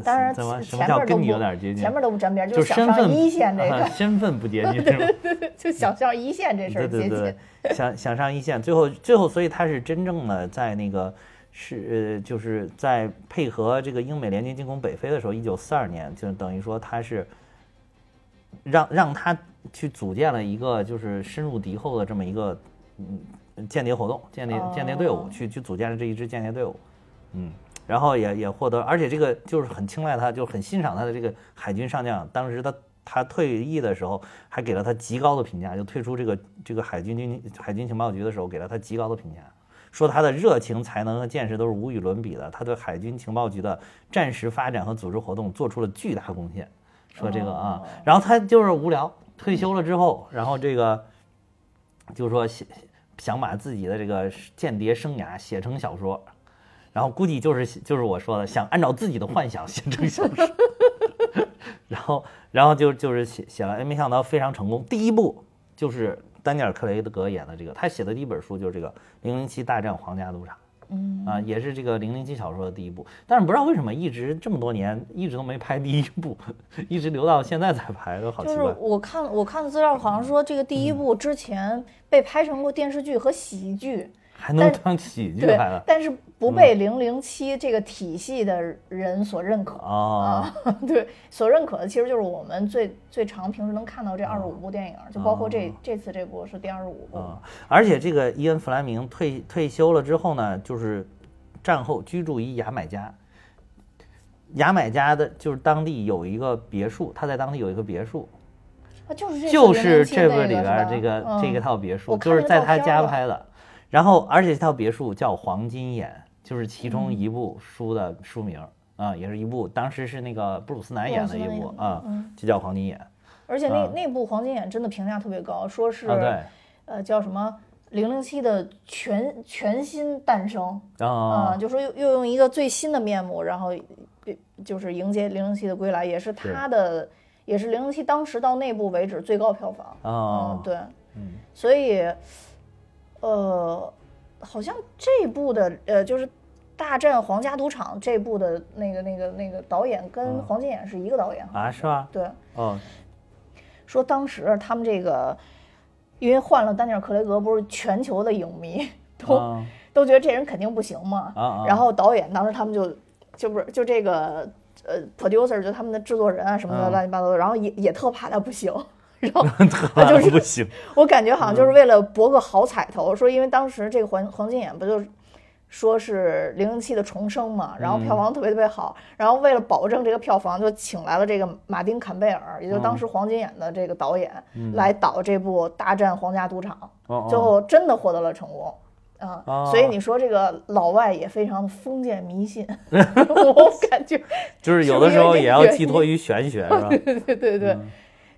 当然怎么什么叫跟你有点接近，前面都不沾边，就想上一线这个身份不接近，对对对，就想上一线这事儿接近，想想上一线，最后最后，所以他是真正的在那个是呃，就是在配合这个英美联军进攻北非的时候，一九四二年，就等于说他是让让他去组建了一个就是深入敌后的这么一个嗯间谍活动，间谍间谍队伍，去去组建了这一支间谍队伍，嗯。然后也也获得，而且这个就是很青睐他，就很欣赏他的这个海军上将。当时他他退役的时候，还给了他极高的评价。就退出这个这个海军军海军情报局的时候，给了他极高的评价，说他的热情、才能和见识都是无与伦比的。他对海军情报局的战时发展和组织活动做出了巨大贡献。说这个啊，然后他就是无聊，退休了之后，然后这个就是说想想把自己的这个间谍生涯写成小说。然后估计就是就是我说的，想按照自己的幻想写成小说，然后然后就就是写写了，哎，没想到非常成功。第一部就是丹尼尔·克雷格演的这个，他写的第一本书就是这个《零零七大战皇家赌场》，嗯啊，也是这个零零七小说的第一部。但是不知道为什么一直这么多年一直都没拍第一部，一直留到现在才拍，都好奇怪。就是我看我看的资料，好像说这个第一部之前被拍成过电视剧和喜剧。还能当喜剧来了，但是不被零零七这个体系的人所认可啊。对，所认可的其实就是我们最最常平时能看到这二十五部电影，就包括这这次这部是第二十五部。而且这个伊恩·弗莱明退退休了之后呢，就是战后居住于牙买加。牙买加的就是当地有一个别墅，他在当地有一个别墅，啊就是就是这个里边这个这个套别墅，就是在他家拍的。然后，而且这套别墅叫《黄金眼》，就是其中一部书的书名啊，也是一部当时是那个布鲁斯南演的一部啊，就叫《黄金眼》。而且那那部《黄金眼》真的评价特别高，说是呃叫什么？零零七的全全新诞生。啊，就说又又用一个最新的面目，然后就是迎接零零七的归来，也是他的，也是零零七当时到那部为止最高票房。啊，对，嗯，所以。呃，好像这部的呃，就是《大战皇家赌场》这部的那个、那个、那个导演跟黄金眼是一个导演啊？是吧？对，哦，说当时他们这个，因为换了丹尼尔·克雷格，不是全球的影迷都 都觉得这人肯定不行嘛。啊然后导演当时他们就就不是就这个呃，producer 就他们的制作人啊什么的乱七八糟的，然后也也特怕他不行。然后 就是不行，我感觉好像就是为了博个好彩头，说因为当时这个黄黄金眼不就说是零零七的重生嘛，然后票房特别特别好，然后为了保证这个票房，就请来了这个马丁坎贝尔，也就当时黄金眼的这个导演来导这部《大战皇家赌场》，最后真的获得了成功啊！所以你说这个老外也非常的封建迷信，我感觉就是有的时候也要寄托于玄学，是吧？对对对对。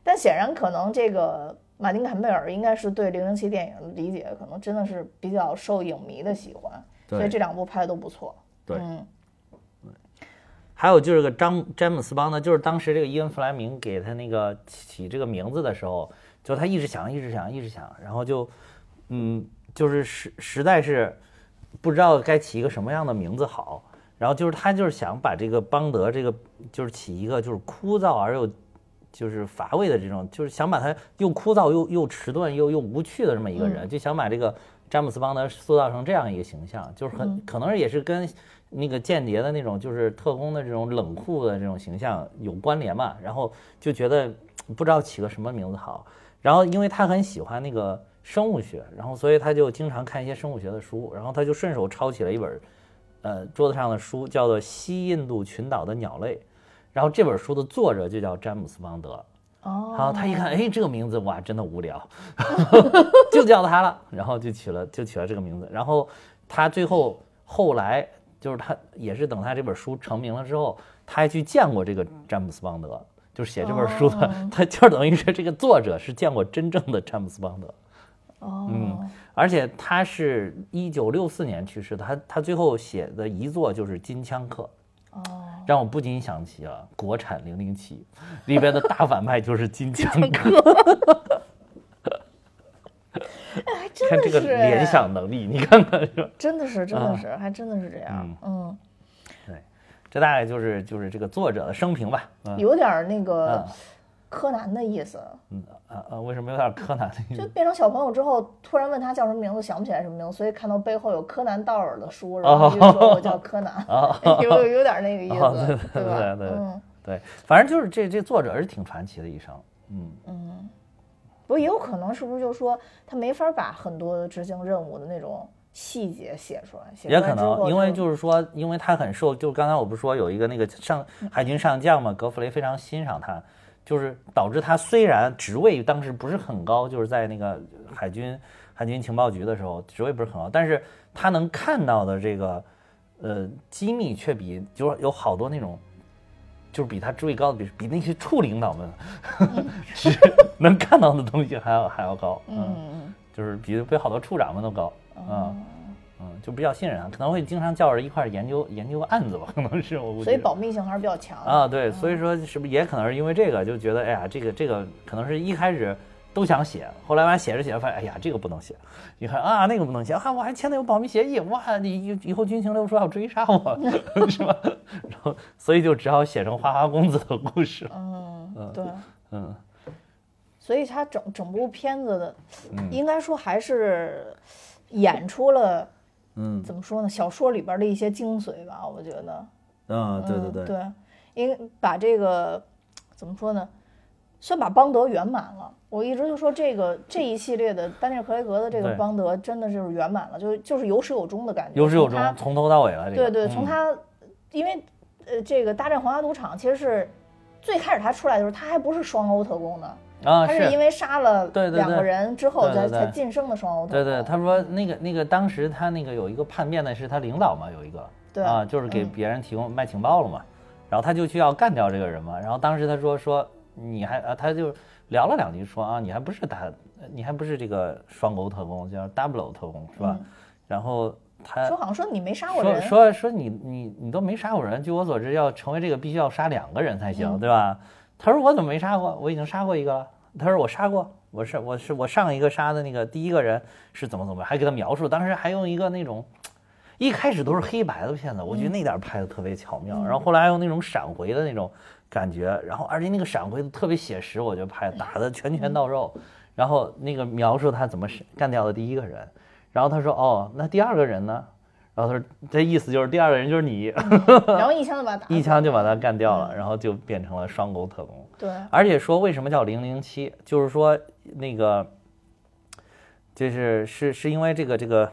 但显然，可能这个马丁·坎贝尔应该是对零零七电影的理解，可能真的是比较受影迷的喜欢，所以这两部拍的都不错。对，嗯，还有就是个詹詹姆斯邦德，就是当时这个伊恩·弗莱明给他那个起这个名字的时候，就他一直想，一直想，一直想，然后就，嗯，就是实实在是不知道该起一个什么样的名字好，然后就是他就是想把这个邦德这个就是起一个就是枯燥而又。就是乏味的这种，就是想把他又枯燥又又迟钝又又无趣的这么一个人，就想把这个詹姆斯邦德塑造成这样一个形象，就是很可能也是跟那个间谍的那种，就是特工的这种冷酷的这种形象有关联嘛。然后就觉得不知道起个什么名字好。然后因为他很喜欢那个生物学，然后所以他就经常看一些生物学的书，然后他就顺手抄起了一本，呃，桌子上的书，叫做《西印度群岛的鸟类》。然后这本书的作者就叫詹姆斯邦德，哦，好，他一看，哎，这个名字哇，真的无聊，就叫他了，然后就起了，就起了这个名字。然后他最后后来就是他也是等他这本书成名了之后，他还去见过这个詹姆斯邦德，就是写这本书的，他就等于是这个作者是见过真正的詹姆斯邦德，哦，嗯，而且他是一九六四年去世的，他他最后写的遗作就是《金枪客》。哦，让我不禁想起了国产零零七里边的大反派就是金枪哥。哎，还真看这个联想能力，你看看是真的是，真的是，还真的是这样。嗯，对，这大概就是就是这个作者的生平吧，有点那个柯南的意思。嗯啊啊，为什么有点柯南的意思？就变成小朋友之后，突然问他叫什么名字，想不起来什么名字，所以看到背后有柯南道尔的书，然后就说我叫柯南，有有点那个意思，对吧？对对，反正就是这这作者是挺传奇的一生，嗯嗯。不过也有可能是不是就是说他没法把很多执行任务的那种细节写出来？也可能，因为就是说，因为他很受，就刚才我不是说有一个那个上海军上将嘛，格弗雷非常欣赏他，就是导致他虽然职位当时不是很高，就是在那个海军海军情报局的时候职位不是很高，但是他能看到的这个呃机密却比就是有好多那种。就是比他职位高的，比比那些处领导们，是能看到的东西还要还要高，嗯，就是比比好多处长们都高，嗯嗯，就比较信任他，可能会经常叫着一块研究研究案子吧，可能是我估计。所以保密性还是比较强啊，对，所以说是不是也可能是因为这个就觉得，哎呀，这个这个可能是一开始。都想写，后来完写着写着发现，哎呀，这个不能写。一看啊，那个不能写，啊，我还签的有保密协议，哇，你以以后军情六处要追杀我，是吧？然后所以就只好写成花花公子的故事。嗯，对，嗯。所以他整整部片子的，应该说还是演出了，嗯，怎么说呢？小说里边的一些精髓吧，我觉得。嗯，对对对。对，因为把这个怎么说呢？算把邦德圆满了。我一直就说这个这一系列的丹尼尔·克雷格的这个邦德真的就是圆满了，就就是有始有终的感觉。有始有终，从头到尾了。对对，从他，因为呃，这个大战皇家赌场其实是最开始他出来的时候，他还不是双欧特工呢。啊，他是因为杀了两个人之后才才晋升的双欧特工。对对，他说那个那个当时他那个有一个叛变的是他领导嘛，有一个。对。啊，就是给别人提供卖情报了嘛，然后他就去要干掉这个人嘛，然后当时他说说。你还啊，他就聊了两句，说啊，你还不是他，你还不是这个双勾特工，叫 double 特工是吧？然后他说好像说你没杀过人，说说你你你都没杀过人，据我所知，要成为这个必须要杀两个人才行，对吧？他说我怎么没杀过？我已经杀过一个了。他说我杀过，我是我是我上一个杀的那个第一个人是怎么怎么，还给他描述，当时还用一个那种。一开始都是黑白的片子，我觉得那点拍的特别巧妙，然后后来还有那种闪回的那种感觉，然后而且那个闪回特别写实，我觉得拍打的拳拳到肉，然后那个描述他怎么干掉的第一个人，然后他说哦，那第二个人呢？然后他说这意思就是第二个人就是你，然后一枪就把他一枪就把他干掉了，然后就变成了双狗特工。对，而且说为什么叫零零七，就是说那个就是是是因为这个这个。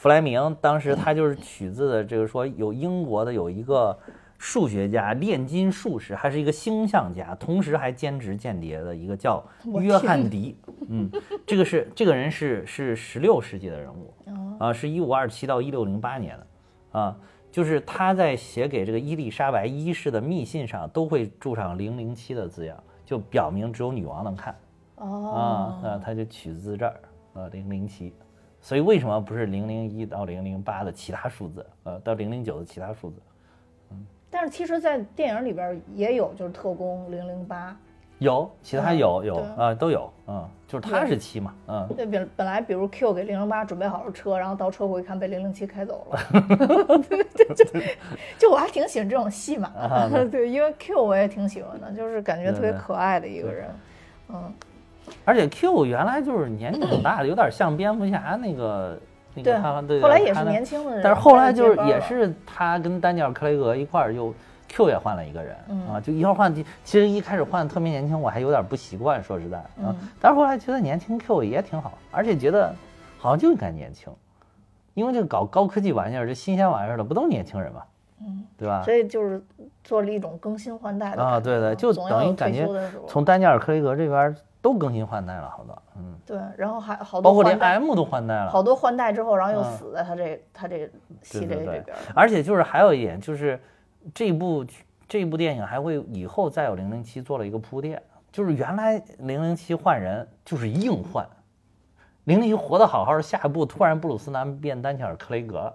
弗莱明当时他就是取自的，就是说有英国的有一个数学家、炼金术士，还是一个星象家，同时还兼职间谍的一个叫约翰迪。嗯，这个是这个人是是十六世纪的人物啊，是一五二七到一六零八年的啊，就是他在写给这个伊丽莎白一世的密信上都会注上零零七的字样，就表明只有女王能看。哦，啊，他就取自这儿啊，零零七。所以为什么不是零零一到零零八的其他数字？呃，到零零九的其他数字？嗯，但是其实，在电影里边也有，就是特工零零八，有其他有有啊都有，嗯，就是他是七嘛，嗯，对，本本来比如 Q 给零零八准备好了车，然后到车库一看被零零七开走了，对对对，就我还挺喜欢这种戏码，对，因为 Q 我也挺喜欢的，就是感觉特别可爱的一个人，嗯。而且 Q 原来就是年纪挺大的，有点像蝙蝠侠那个那个他对，后来也是年轻的人，但是后来就是也是他跟丹尼尔·克雷格一块儿又 Q 也换了一个人啊，就一块换。其实一开始换的特别年轻，我还有点不习惯，说实在啊。但是后来觉得年轻 Q 也挺好，而且觉得好像就应该年轻，因为这个搞高科技玩意儿，这新鲜玩意儿的不都年轻人吗？嗯，对吧？所以就是做了一种更新换代的啊，对对，就等于感觉从丹尼尔·克雷格这边。都更新换代了好多，嗯，对，然后还好多，包括连 M 都换代了，好多换代之后，然后又死在他这他这系列里边。而且就是还有一点，就是这部这部电影还会以后再有零零七做了一个铺垫，就是原来零零七换人就是硬换，零零七活得好好的，下一步突然布鲁斯南变丹尼尔·克雷格。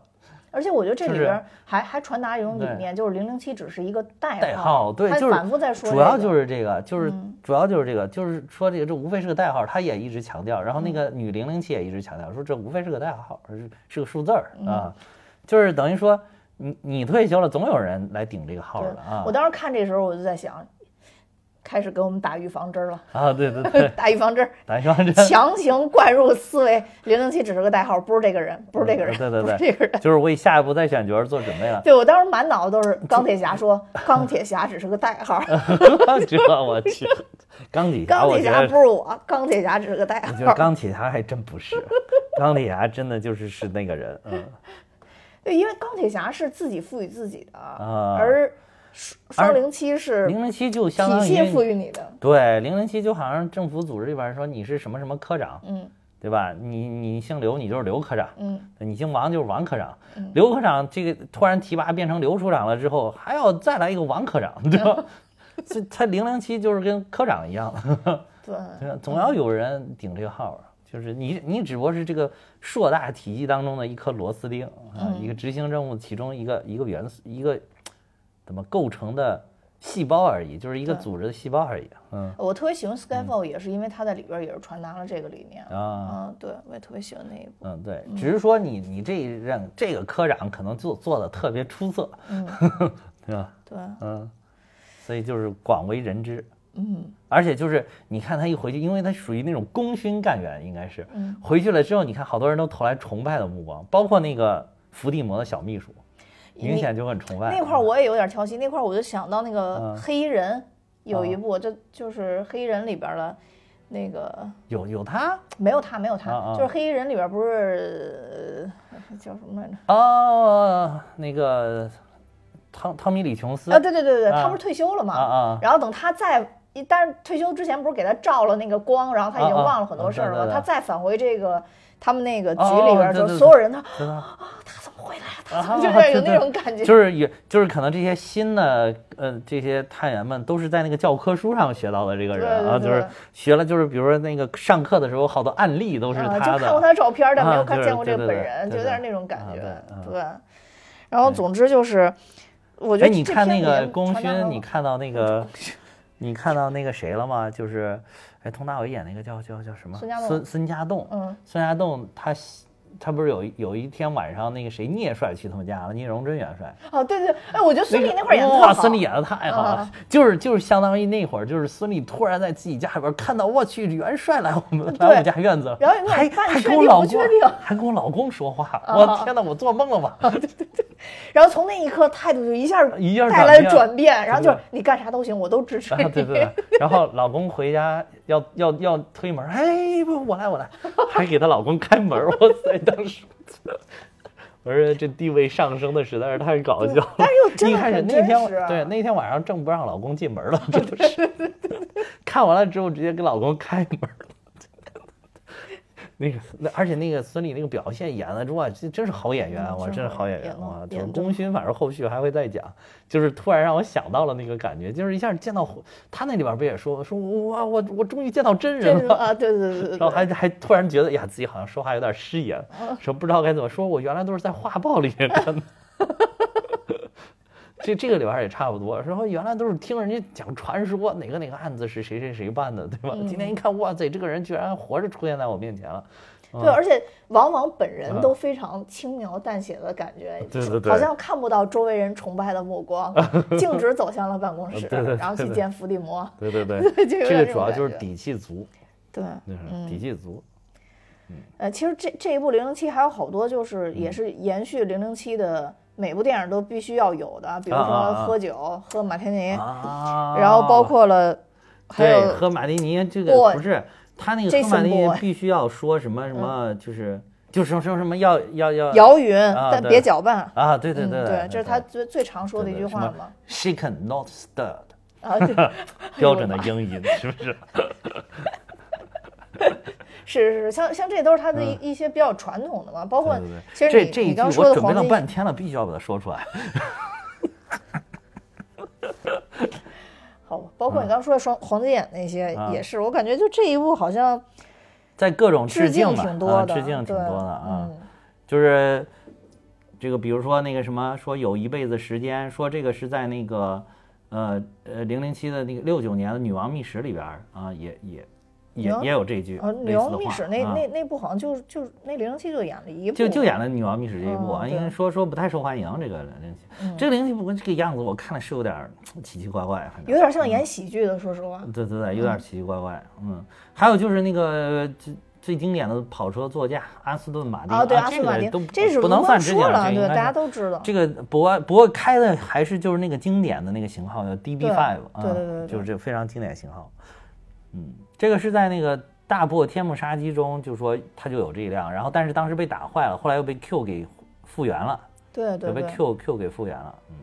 而且我觉得这里边还还传达一种理念，就是零零七只是一个代号。代号对，就是反复在说。主要就是这个，就是主要就是这个，就是说这个这无非是个代号，他也一直强调。然后那个女零零七也一直强调说，这无非是个代号，是是个数字儿啊。就是等于说，你你退休了，总有人来顶这个号的啊。我当时看这时候，我就在想。开始给我们打预防针了啊！对对对，打预防针，打预防针，强行灌入思维，零零七只是个代号，不是这个人，不是这个人，对对对，这个人就是为下一步再选角做准备了。对我当时满脑子都是钢铁侠，说钢铁侠只是个代号。这我去，钢铁侠，钢铁侠不是我，钢铁侠只是个代号。我觉得钢铁侠还真不是，钢铁侠真的就是是那个人，嗯。对，因为钢铁侠是自己赋予自己的，而。双零七是零零七就相当于赋予你的，对，零零七就好像政府组织里边说你是什么什么科长，嗯，对吧？你你姓刘，你就是刘科长，嗯，你姓王就是王科长，刘科长这个突然提拔变成刘处长了之后，还要再来一个王科长，对吧？这他零零七就是跟科长一样，对，总要有人顶这个号，就是你你只不过是这个硕大体系当中的一颗螺丝钉啊，一个执行任务其中一个一个元素一个。怎么构成的细胞而已，就是一个组织的细胞而已。嗯，我特别喜欢 Skyfall，也是因为它在里边也是传达了这个理念啊。嗯，对，我也特别喜欢那一部。嗯，对，只是说你你这一任这个科长可能做做的特别出色，对吧？对，嗯，所以就是广为人知。嗯，而且就是你看他一回去，因为他属于那种功勋干员，应该是，回去了之后，你看好多人都投来崇拜的目光，包括那个伏地魔的小秘书。明显就很崇拜那块儿，我也有点挑戏。那块儿我就想到那个黑衣人，有一部，就就是黑衣人里边的，那个有有他没有他没有他，就是黑衣人里边不是叫什么来着？哦，那个汤汤米李琼斯啊，对对对对，他不是退休了嘛？然后等他再，但是退休之前不是给他照了那个光，然后他已经忘了很多事儿了。他再返回这个他们那个局里边，就所有人他啊，他回来？就是有那种感觉，就是也就是可能这些新的呃这些探员们都是在那个教科书上学到的这个人啊，就是学了就是比如说那个上课的时候好多案例都是他的，就看过他的照片，但没有看见过这个本人，就有点那种感觉。对，然后总之就是，我觉得你看那个功勋，你看到那个 你看到那个谁了吗？就是哎，佟大为演那个叫叫叫什么？孙家栋孙孙家栋，嗯，孙家栋他。他不是有有一天晚上那个谁聂帅去他们家了，聂荣臻元帅。哦，对对，哎，我觉得孙俪那块演的哇，孙俪演的太好了，就是就是相当于那会儿，就是孙俪突然在自己家里边看到，我去，元帅来我们来我们家院子，然后还还跟我老公 还跟我老公说话，我天哪，我做梦了吧？对对对，然后从那一刻态度就一下 一下带来转变，然后就是你干啥都行，我都支持。对对对，然后老公回家要要要推门，哎不，我来我来，还给她老公开门，哇塞，当时。我说这地位上升的实在是太搞笑了。但是又真的很真实。对，那天晚上正不让老公进门了，这就是。看完了之后，直接给老公开门了。那个，那而且那个孙俪那个表现演的哇，这真是好演员，哇，真是好演员哇！就是功勋，反正后续还会再讲。就是突然让我想到了那个感觉，就是一下见到他那里边不也说说哇，我我终于见到真人了啊！对对对，然后还还突然觉得呀，自己好像说话有点失言，说不知道该怎么说。我原来都是在画报里面看的。这这个里边也差不多，然后原来都是听人家讲传说，哪个哪个案子是谁谁谁办的，对吧？今天一看，哇塞，这个人居然活着出现在我面前了。对，而且往往本人都非常轻描淡写的感觉，对对对，好像看不到周围人崇拜的目光，径直走向了办公 室，然后去见伏地魔。对对对，这个主要就是底气足。对，底气足。嗯，呃，其实这这一部零零七还有好多，就是也是延续零零七的。每部电影都必须要有的，比如说喝酒喝马天尼，然后包括了，还有喝马天尼这个不是他那个喝马天尼必须要说什么什么，就是就是说什么要要要摇匀，但别搅拌啊！对对对对，这是他最最常说的一句话嘛。Shaken not stirred 啊，标准的英音是不是？是是，像像这都是他的一一些比较传统的嘛，包括其实你你刚说的准备了半天了，必须要把它说出来。好吧，包括你刚说的双黄金眼那些也是，我感觉就这一部好像在各种致敬挺多的，致敬挺多的啊。就是这个，比如说那个什么，说有一辈子时间，说这个是在那个呃呃零零七的那个六九年的女王秘史里边啊，也也。也也有这句。女王秘史那那那部好像就就那零零七就演了一部，就就演了女王秘史这一部啊，因为说说不太受欢迎这个零零七，这个零零七不过这个样子，我看了是有点奇奇怪怪，有点像演喜剧的，说实话。对对对，有点奇奇怪怪。嗯，还有就是那个最最经典的跑车座驾阿斯顿马丁啊，对阿斯顿马丁，这是不能算之前，对大家都知道。这个不过不过开的还是就是那个经典的那个型号叫 DB Five，对对对，就是这非常经典型号。嗯，这个是在那个大破天幕杀机中，就说他就有这一辆，然后但是当时被打坏了，后来又被 Q 给复原了。对对，被 Q Q 给复原了。嗯，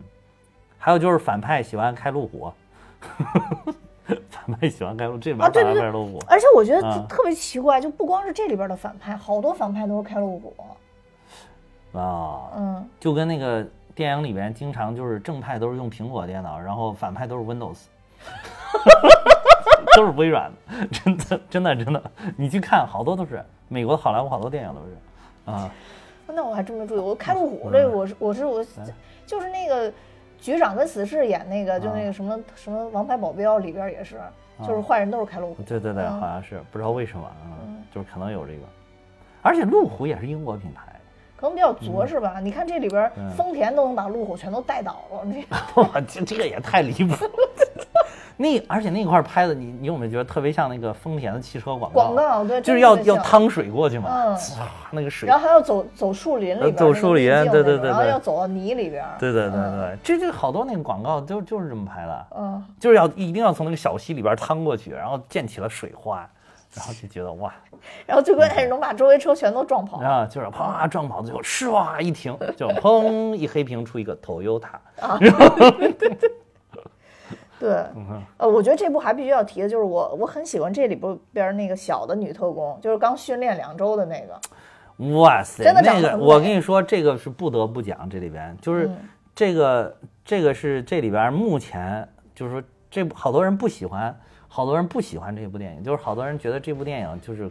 还有就是反派喜欢开路虎，反派喜欢开路这边反派开路虎。而且我觉得特别奇怪，就不光是这里边的反派，好多反派都是开路虎。啊，嗯，就跟那个电影里边经常就是正派都是用苹果电脑，然后反派都是 Windows。都是微软的，真的，真的，真的，你去看，好多都是美国的好莱坞，好多电影都是啊。那我还真没注意，我开路虎这个，我是我是我，就是那个局长跟死侍演那个，就那个什么什么王牌保镖里边也是，就是坏人都是开路虎。对对对，好像是，不知道为什么啊，就是可能有这个，而且路虎也是英国品牌，可能比较着是吧。你看这里边丰田都能把路虎全都带倒了，哇，这这个也太离谱。了。那而且那块拍的，你你有没有觉得特别像那个丰田的汽车广告？广告对，就是要要趟水过去嘛，嗯，那个水，然后还要走走树林里边，走树林，对对对，然后要走到泥里边，对对对对，这这好多那个广告就就是这么拍的，嗯，就是要一定要从那个小溪里边趟过去，然后溅起了水花，然后就觉得哇，然后最关键是能把周围车全都撞跑，啊，就是啪撞跑，最后唰一停，就砰一黑屏出一个 Toyota，然后。对，呃，我觉得这部还必须要提的就是我，我很喜欢这里边那个小的女特工，就是刚训练两周的那个。哇塞，真的那个，我跟你说，这个是不得不讲，这里边就是这个，这个是这里边目前就是说，这部好多人不喜欢，好多人不喜欢这部电影，就是好多人觉得这部电影就是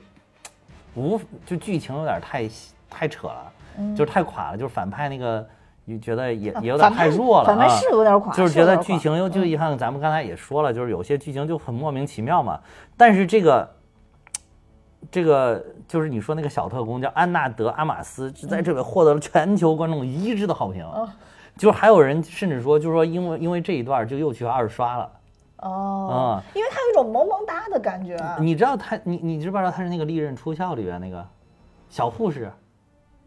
无，就剧情有点太太扯了，就是太垮了，就是反派那个。你觉得也 也有点太弱了啊，反派是有点垮，就是觉得剧情又就一看，咱们刚才也说了，就是有些剧情就很莫名其妙嘛。但是这个这个就是你说那个小特工叫安纳德阿玛斯，就在这里获得了全球观众一致的好评。就是还有人甚至说，就是说因为因为这一段就又去二刷了。哦，因为他有一种萌萌哒的感觉。你知道他，你你知不知道他是那个《利刃出鞘》里边那个小护士？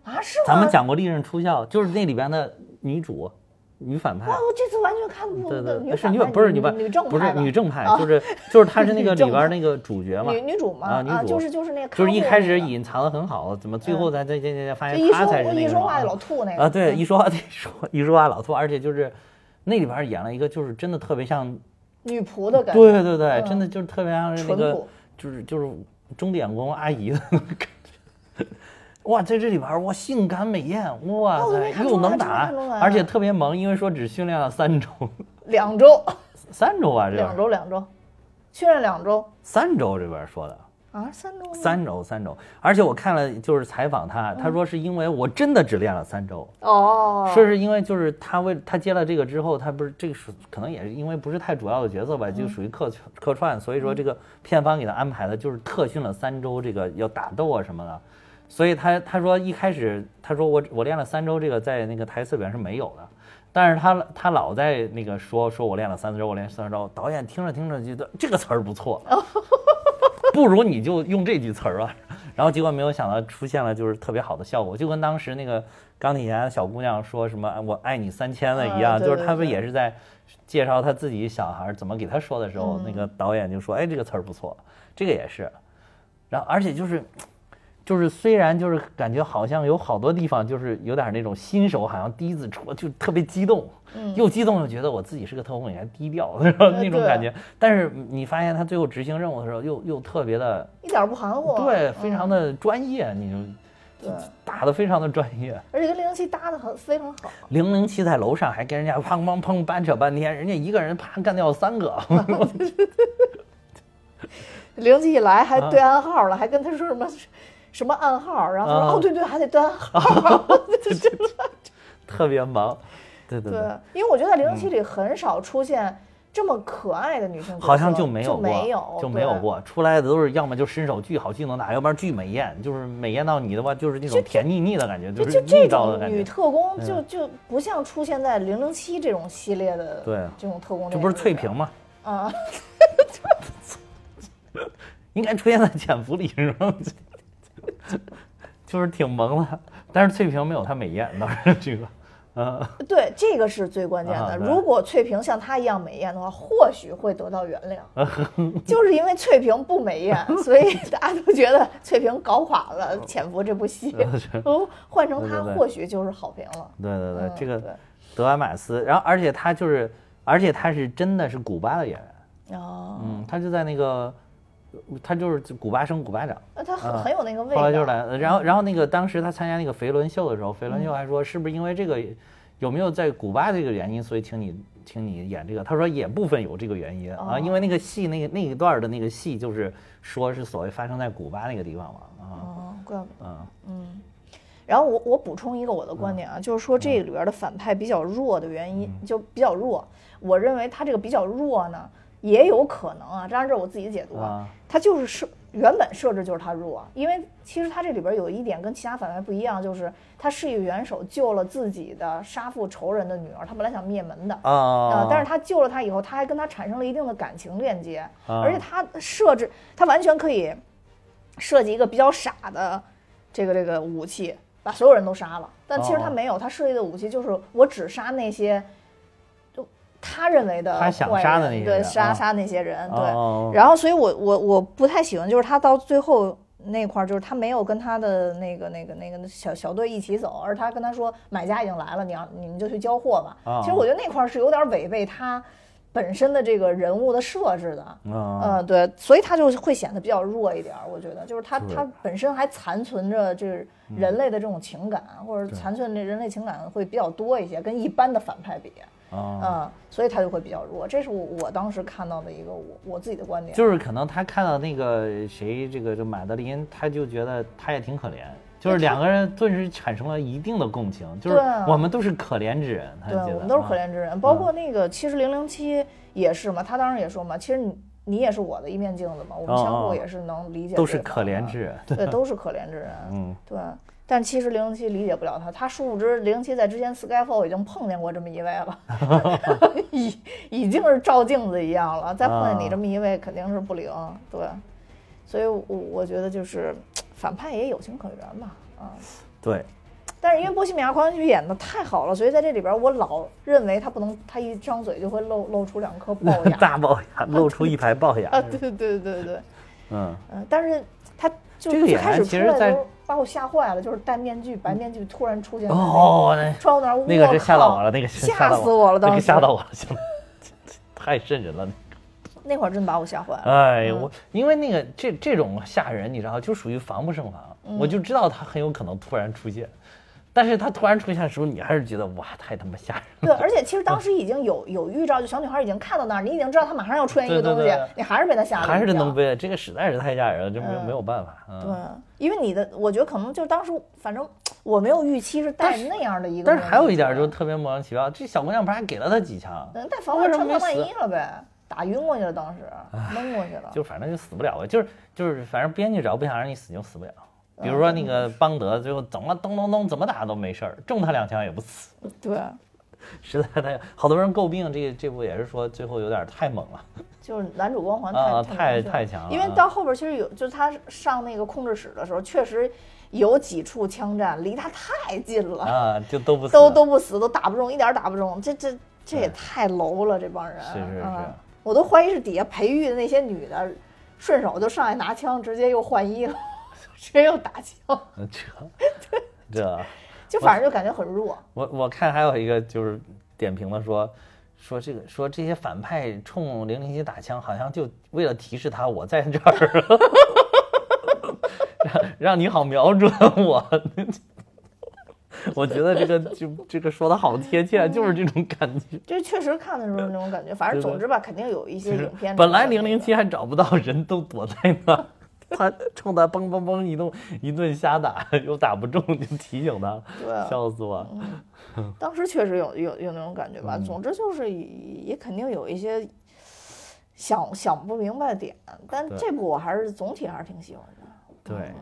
啊，是吗？咱们讲过《利刃出鞘》，就是那里边的女主、女反派。哇，我这次完全看不懂。对对，是女不是女女正不是女正派，就是就是她是那个 里边那个主角嘛，女女主嘛啊，女主。就是就是那个，就是一开始隐藏的很好，怎么最后咱这这这发现她才是那个一说话老吐那个。啊，对，一说话得说一说话老吐，而且就是那里边演了一个就是真的特别像女仆的感觉，对对对，真的就是特别像那个就是就是钟点工阿姨的感觉。哇，在这里边哇，性感美艳，哇塞，又能打，而且特别萌，因为说只训练了三周，两周，三周啊，这两周两周，训练两周，三周这边说的啊，三周，三周三周，而且我看了就是采访他，他说是因为我真的只练了三周哦，说是因为就是他为他接了这个之后，他不是这个是可能也是因为不是太主要的角色吧，就属于客客串，所以说这个片方给他安排的就是特训了三周，这个要打斗啊什么的。所以他他说一开始他说我我练了三周，这个在那个台词里边是没有的，但是他他老在那个说说我练了三周，我练三周，导演听着听着觉得这个词儿不错，不如你就用这句词儿吧。然后结果没有想到出现了就是特别好的效果，就跟当时那个钢铁侠小姑娘说什么我爱你三千了一样，就是他们也是在介绍他自己小孩怎么给他说的时候，那个导演就说哎这个词儿不错，这个也是，然后而且就是。就是虽然就是感觉好像有好多地方就是有点那种新手好像第一次出就特别激动，又激动又觉得我自己是个特工也低调那种感觉，但是你发现他最后执行任务的时候又又特别的，一点不含糊，对，非常的专业，你就对打的非常的专业，而且跟零零七搭的很非常好。零零七在楼上还跟人家砰砰砰掰扯半天，人家一个人啪干掉三个。零七一来还对暗号了，还跟他说什么？什么暗号？然后说哦，对对，还得对暗号，特别忙。对对对，因为我觉得在零零七里很少出现这么可爱的女生，好像就没有过，没有就没有过，出来的都是要么就身手巨好，技能打，要不然巨美艳，就是美艳到你的话，就是那种甜腻腻的感觉，就是这种女特工就就不像出现在零零七这种系列的对这种特工，这不是翠萍吗？啊，应该出现在潜伏里是吗？就是挺萌的，但是翠萍没有她美艳，当然这个。嗯，对，这个是最关键的。如果翠萍像她一样美艳的话，或许会得到原谅。就是因为翠萍不美艳，所以大家都觉得翠萍搞垮了《潜伏》这部戏。哦，换成她或许就是好评了。对对对，这个德安马斯，然后而且他就是，而且他是真的是古巴的演员。哦。嗯，他就在那个，他就是古巴生古巴长。那他很很有那个味道。后来就是来，然后然后那个当时他参加那个肥伦秀的时候，肥伦秀还说是不是因为这个。有没有在古巴这个原因，所以请你请你演这个？他说也部分有这个原因啊，因为那个戏那个那一段的那个戏就是说是所谓发生在古巴那个地方嘛啊，哦，怪不得，嗯嗯。然后我我补充一个我的观点啊，就是说这里边的反派比较弱的原因就比较弱，我认为他这个比较弱呢，也有可能啊，当然这是我自己的解读啊，他就是设。原本设置就是他弱，因为其实他这里边有一点跟其他反派不一样，就是他是一个元首救了自己的杀父仇人的女儿，他本来想灭门的。啊，但是他救了他以后，他还跟他产生了一定的感情链接，而且他设置他完全可以设计一个比较傻的这个这个武器，把所有人都杀了，但其实他没有，他设计的武器就是我只杀那些。他认为的他想杀的那些对杀杀那些人对，然后所以我我我不太喜欢，就是他到最后那块儿，就是他没有跟他的那个那个那个小小队一起走，而他跟他说买家已经来了，你要你们就去交货吧。其实我觉得那块儿是有点违背他本身的这个人物的设置的，嗯对，所以他就会显得比较弱一点。我觉得就是他他本身还残存着这人类的这种情感，或者残存这人类情感会比较多一些，跟一般的反派比。啊，所以他就会比较弱，这是我我当时看到的一个我我自己的观点，就是可能他看到那个谁，这个这马德琳，他就觉得他也挺可怜，就是两个人顿时产生了一定的共情，就是我们都是可怜之人，对，我们都是可怜之人，包括那个其实零零七也是嘛，他当时也说嘛，其实你你也是我的一面镜子嘛，我们相互也是能理解，都是可怜之人，对，都是可怜之人，嗯，对。但其实零零七理解不了他，他殊不知零零七在之前 Skyfall 已经碰见过这么一位了，已已经是照镜子一样了。再碰见你这么一位，肯定是不灵。对，所以我我觉得就是反派也有情可原嘛，啊，对。但是因为波西米亚狂想曲演的太好了，所以在这里边我老认为他不能，他一张嘴就会露露出两颗龅 牙，大龅牙，露出一排龅牙。啊，对对对对对，嗯嗯，但是他就最开始其实在。把我吓坏了，就是戴面具，白面具突然出现哦，窗户那儿，那个是吓到我了，那个吓死我了，当时吓到我了，行，太瘆人了。那会儿真把我吓坏了。哎，我因为那个这这种吓人，你知道，就属于防不胜防，我就知道他很有可能突然出现。但是他突然出现的时候，你还是觉得哇，太他妈吓人了。对，而且其实当时已经有有预兆，就小女孩已经看到那儿，你已经知道她马上要出现一个东西，你还是被她吓了。还是能被这个实在是太吓人了，就没有没有办法。对，因为你的，我觉得可能就当时，反正我没有预期是带那样的一个。但是还有一点就特别莫名其妙，这小姑娘不是还给了他几枪？带防弹穿防弹衣了呗，打晕过去了，当时蒙过去了。就反正就死不了，就是就是，反正编剧只要不想让你死，就死不了。比如说那个邦德，最后怎么咚咚咚怎么打都没事儿，中他两枪也不死。对，实在太好多人诟病这这部也是说最后有点太猛了，就是男主光环太太太强了。因为到后边其实有，就是他上那个控制室的时候，确实有几处枪战离他太近了啊，就都不都都不死，都打不中，一点打不中。这这这也太 low 了，这帮人是是是，我都怀疑是底下培育的那些女的，顺手就上来拿枪，直接又换衣 了。谁又打枪？这 这，就反正就感觉很弱。我我看还有一个就是点评的说，说这个说这些反派冲零零七打枪，好像就为了提示他我在这儿，让让你好瞄准我。我觉得这个就这个说的好贴切，就是这种感觉。这确实看的时候那种感觉。反正总之吧，肯定有一些影片。本来零零七还找不到人都躲在那。他冲他嘣嘣嘣一顿一顿瞎打，又打不中，就提醒他，笑死我了。当时确实有有有那种感觉吧。总之就是也肯定有一些想想不明白的点。但这部我还是总体还是挺喜欢的。对。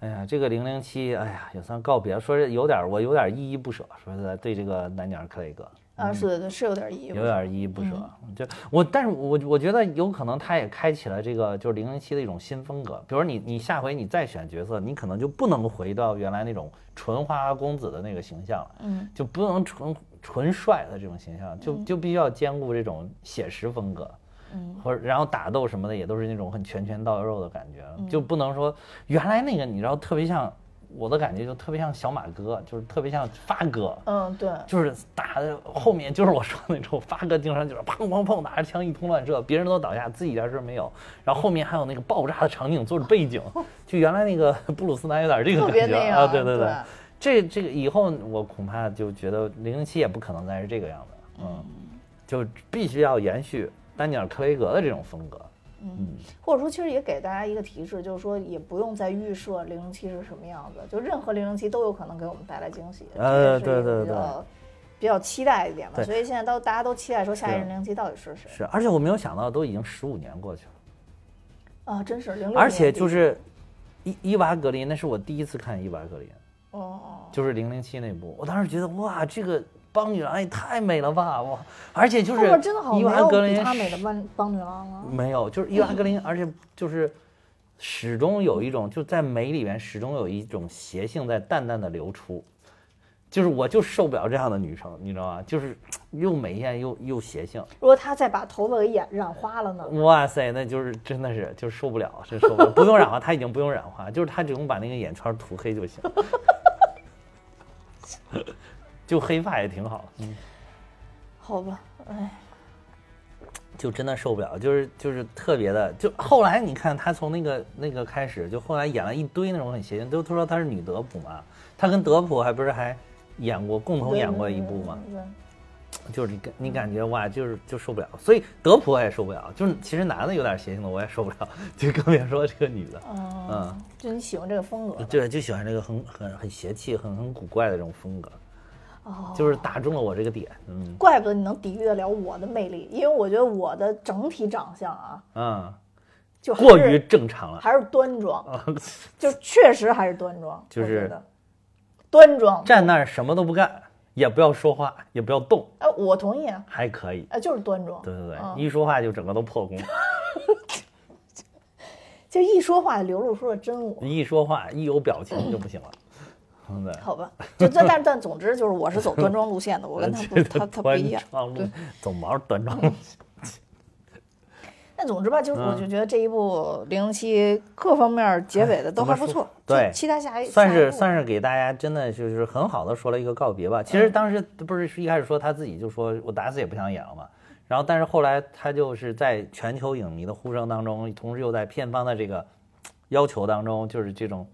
哎呀，这个零零七，哎呀，也算告别，说是有点，我有点依依不舍。说是，对这个丹尼尔·克雷格啊，是的，是有点依依，有点依依不舍。就我，但是我我觉得有可能他也开启了这个就是零零七的一种新风格。比如你你下回你再选角色，你可能就不能回到原来那种纯花花公子的那个形象了，嗯，就不能纯纯帅的这种形象，就就必须要兼顾这种写实风格。或者然后打斗什么的也都是那种很拳拳到肉的感觉，就不能说原来那个你知道特别像我的感觉就特别像小马哥，就是特别像发哥，嗯对，就是打的后面就是我说的那种发哥经常就是砰砰砰拿着枪一通乱射，别人都倒下，自己一点事没有，然后后面还有那个爆炸的场景做着背景，就原来那个布鲁斯南有点这个感觉啊，对对对，这这个以后我恐怕就觉得零零七也不可能再是这个样子，嗯，就必须要延续。丹尼尔·克雷格的这种风格，嗯，或者说其实也给大家一个提示，就是说也不用再预设零零七是什么样子，就任何零零七都有可能给我们带来惊喜。呃，对对对，比较期待一点吧。所以现在都大家都期待说下一任零零七到底是谁？是，而且我没有想到都已经十五年过去了。啊，真是零六而且就是伊伊娃格林，那是我第一次看伊娃格林。哦哦。就是零零七那部，我当时觉得哇，这个。邦女郎也太美了吧！哇，而且就是伊娃格林，她美的邦邦女郎吗？没有，就是伊娃格林，而且就是始终有一种就在美里面始终有一种邪性在淡淡的流出，就是我就受不了这样的女生，你知道吗？就是又美艳又又邪性。如果她再把头发给染染花了呢？哇塞，那就是真的是就受不了，真受不了。不用染花，她已经不用染花，就是她只用把那个眼圈涂黑就行。就黑发也挺好，嗯，好吧，哎，就真的受不了，就是就是特别的，就后来你看他从那个那个开始，就后来演了一堆那种很邪性，都都说他是女德普嘛，他跟德普还不是还演过共同演过一部吗？就是你感你感觉哇，就是就受不了，所以德普我也受不了，就是其实男的有点邪性的我也受不了，就更别说这个女的，嗯，就你喜欢这个风格，对，就喜欢这个很很很邪气、很很古怪的这种风格。哦，就是打中了我这个点，嗯，怪不得你能抵御得了我的魅力，因为我觉得我的整体长相啊，嗯，就过于正常了，还是端庄，就确实还是端庄，就是端庄，站那儿什么都不干，也不要说话，也不要动，哎，我同意啊，还可以，哎，就是端庄，对对对，一说话就整个都破功，就一说话流露出了真我，一说话一有表情就不行了。好吧，就但但但总之就是我是走端庄路线的，我跟他不他他不一样，对，走毛端庄路线。但总之吧，就是我就觉得这一部零零七各方面结尾的都还不错，对，期待下一算是算是给大家真的就是很好的说了一个告别吧。其实当时不是一开始说他自己就说我打死也不想演了嘛，然后但是后来他就是在全球影迷的呼声当中，同时又在片方的这个要求当中，就是这种。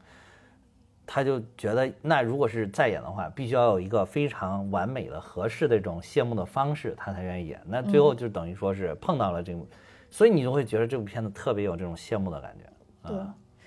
他就觉得，那如果是再演的话，必须要有一个非常完美的、合适的这种谢幕的方式，他才愿意演。那最后就等于说是碰到了这部，所以你就会觉得这部片子特别有这种谢幕的感觉。对，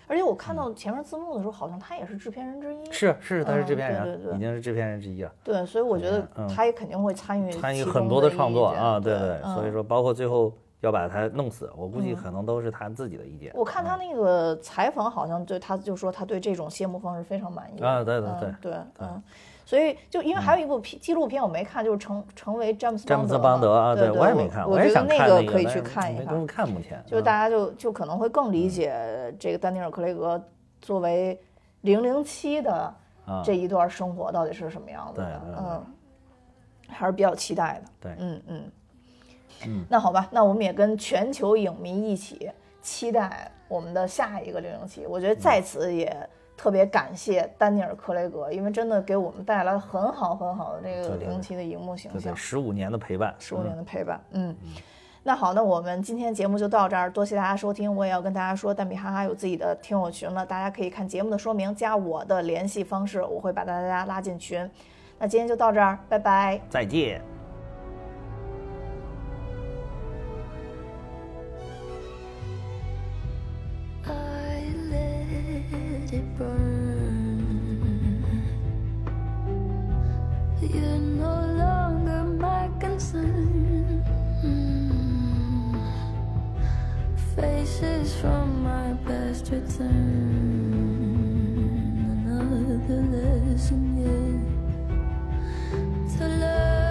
而且我看到前面字幕的时候，好像他也是制片人之一。是是，他是制片人，对对对，已经是制片人之一了。对，所以我觉得他也肯定会参与参与很多的创作啊，对对。所以说，包括最后。要把他弄死，我估计可能都是他自己的意见。我看他那个采访，好像对他就说他对这种谢幕方式非常满意啊，对对对对，嗯，所以就因为还有一部片纪录片我没看，就是成成为詹姆斯詹姆斯邦德啊，对我也没看，我也想那个可以去看一看，看目前。就是大家就就可能会更理解这个丹尼尔·克雷格作为零零七的这一段生活到底是什么样子的，嗯，还是比较期待的，对，嗯嗯。那好吧，那我们也跟全球影迷一起期待我们的下一个零零七。我觉得在此也特别感谢丹尼尔·克雷格，因为真的给我们带来很好很好的这个零零七的荧幕形象。十五年的陪伴，十五年的陪伴。嗯，那好，那我们今天节目就到这儿，多谢大家收听。我也要跟大家说，蛋比哈哈有自己的听友群了，大家可以看节目的说明，加我的联系方式，我会把大家拉进群。那今天就到这儿，拜拜，再见。You're no longer my concern. Faces from my past return. Another lesson, yet To learn.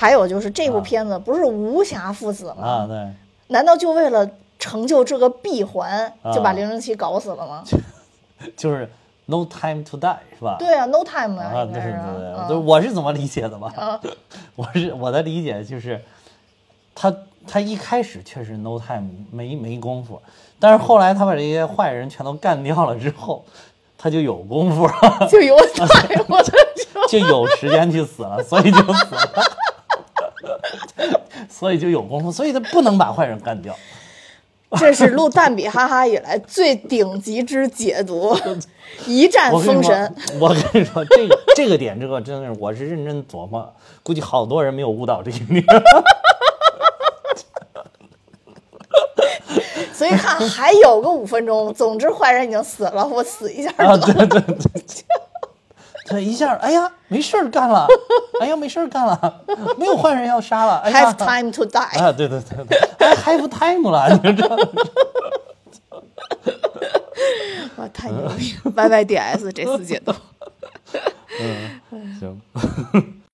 还还有就是这部片子不是无暇父子吗？啊，对。难道就为了成就这个闭环，就把零零七搞死了吗？就是 No Time to Die 是吧？对啊，No Time 啊，对对对对，我是怎么理解的吧？我是我的理解就是，他他一开始确实 No Time 没没功夫，但是后来他把这些坏人全都干掉了之后。他就有功夫了，就有就有时间去死了，所以就死了，所以就有功夫，所以他不能把坏人干掉。这是录蛋比哈哈以来最顶级之解读，一战封神。我跟你说，这个这个点，这个真的是我是认真琢磨，估计好多人没有悟到这一点。所以看还有个五分钟，总之坏人已经死了，我死一下啊！对对对，他一下，哎呀，没事儿干了，哎呀，没事儿干了，没有坏人要杀了，Have time to die 啊！对对对对，还 Have time 了，你说这？哇，太牛逼！Y Y D S 这次解读，嗯，行。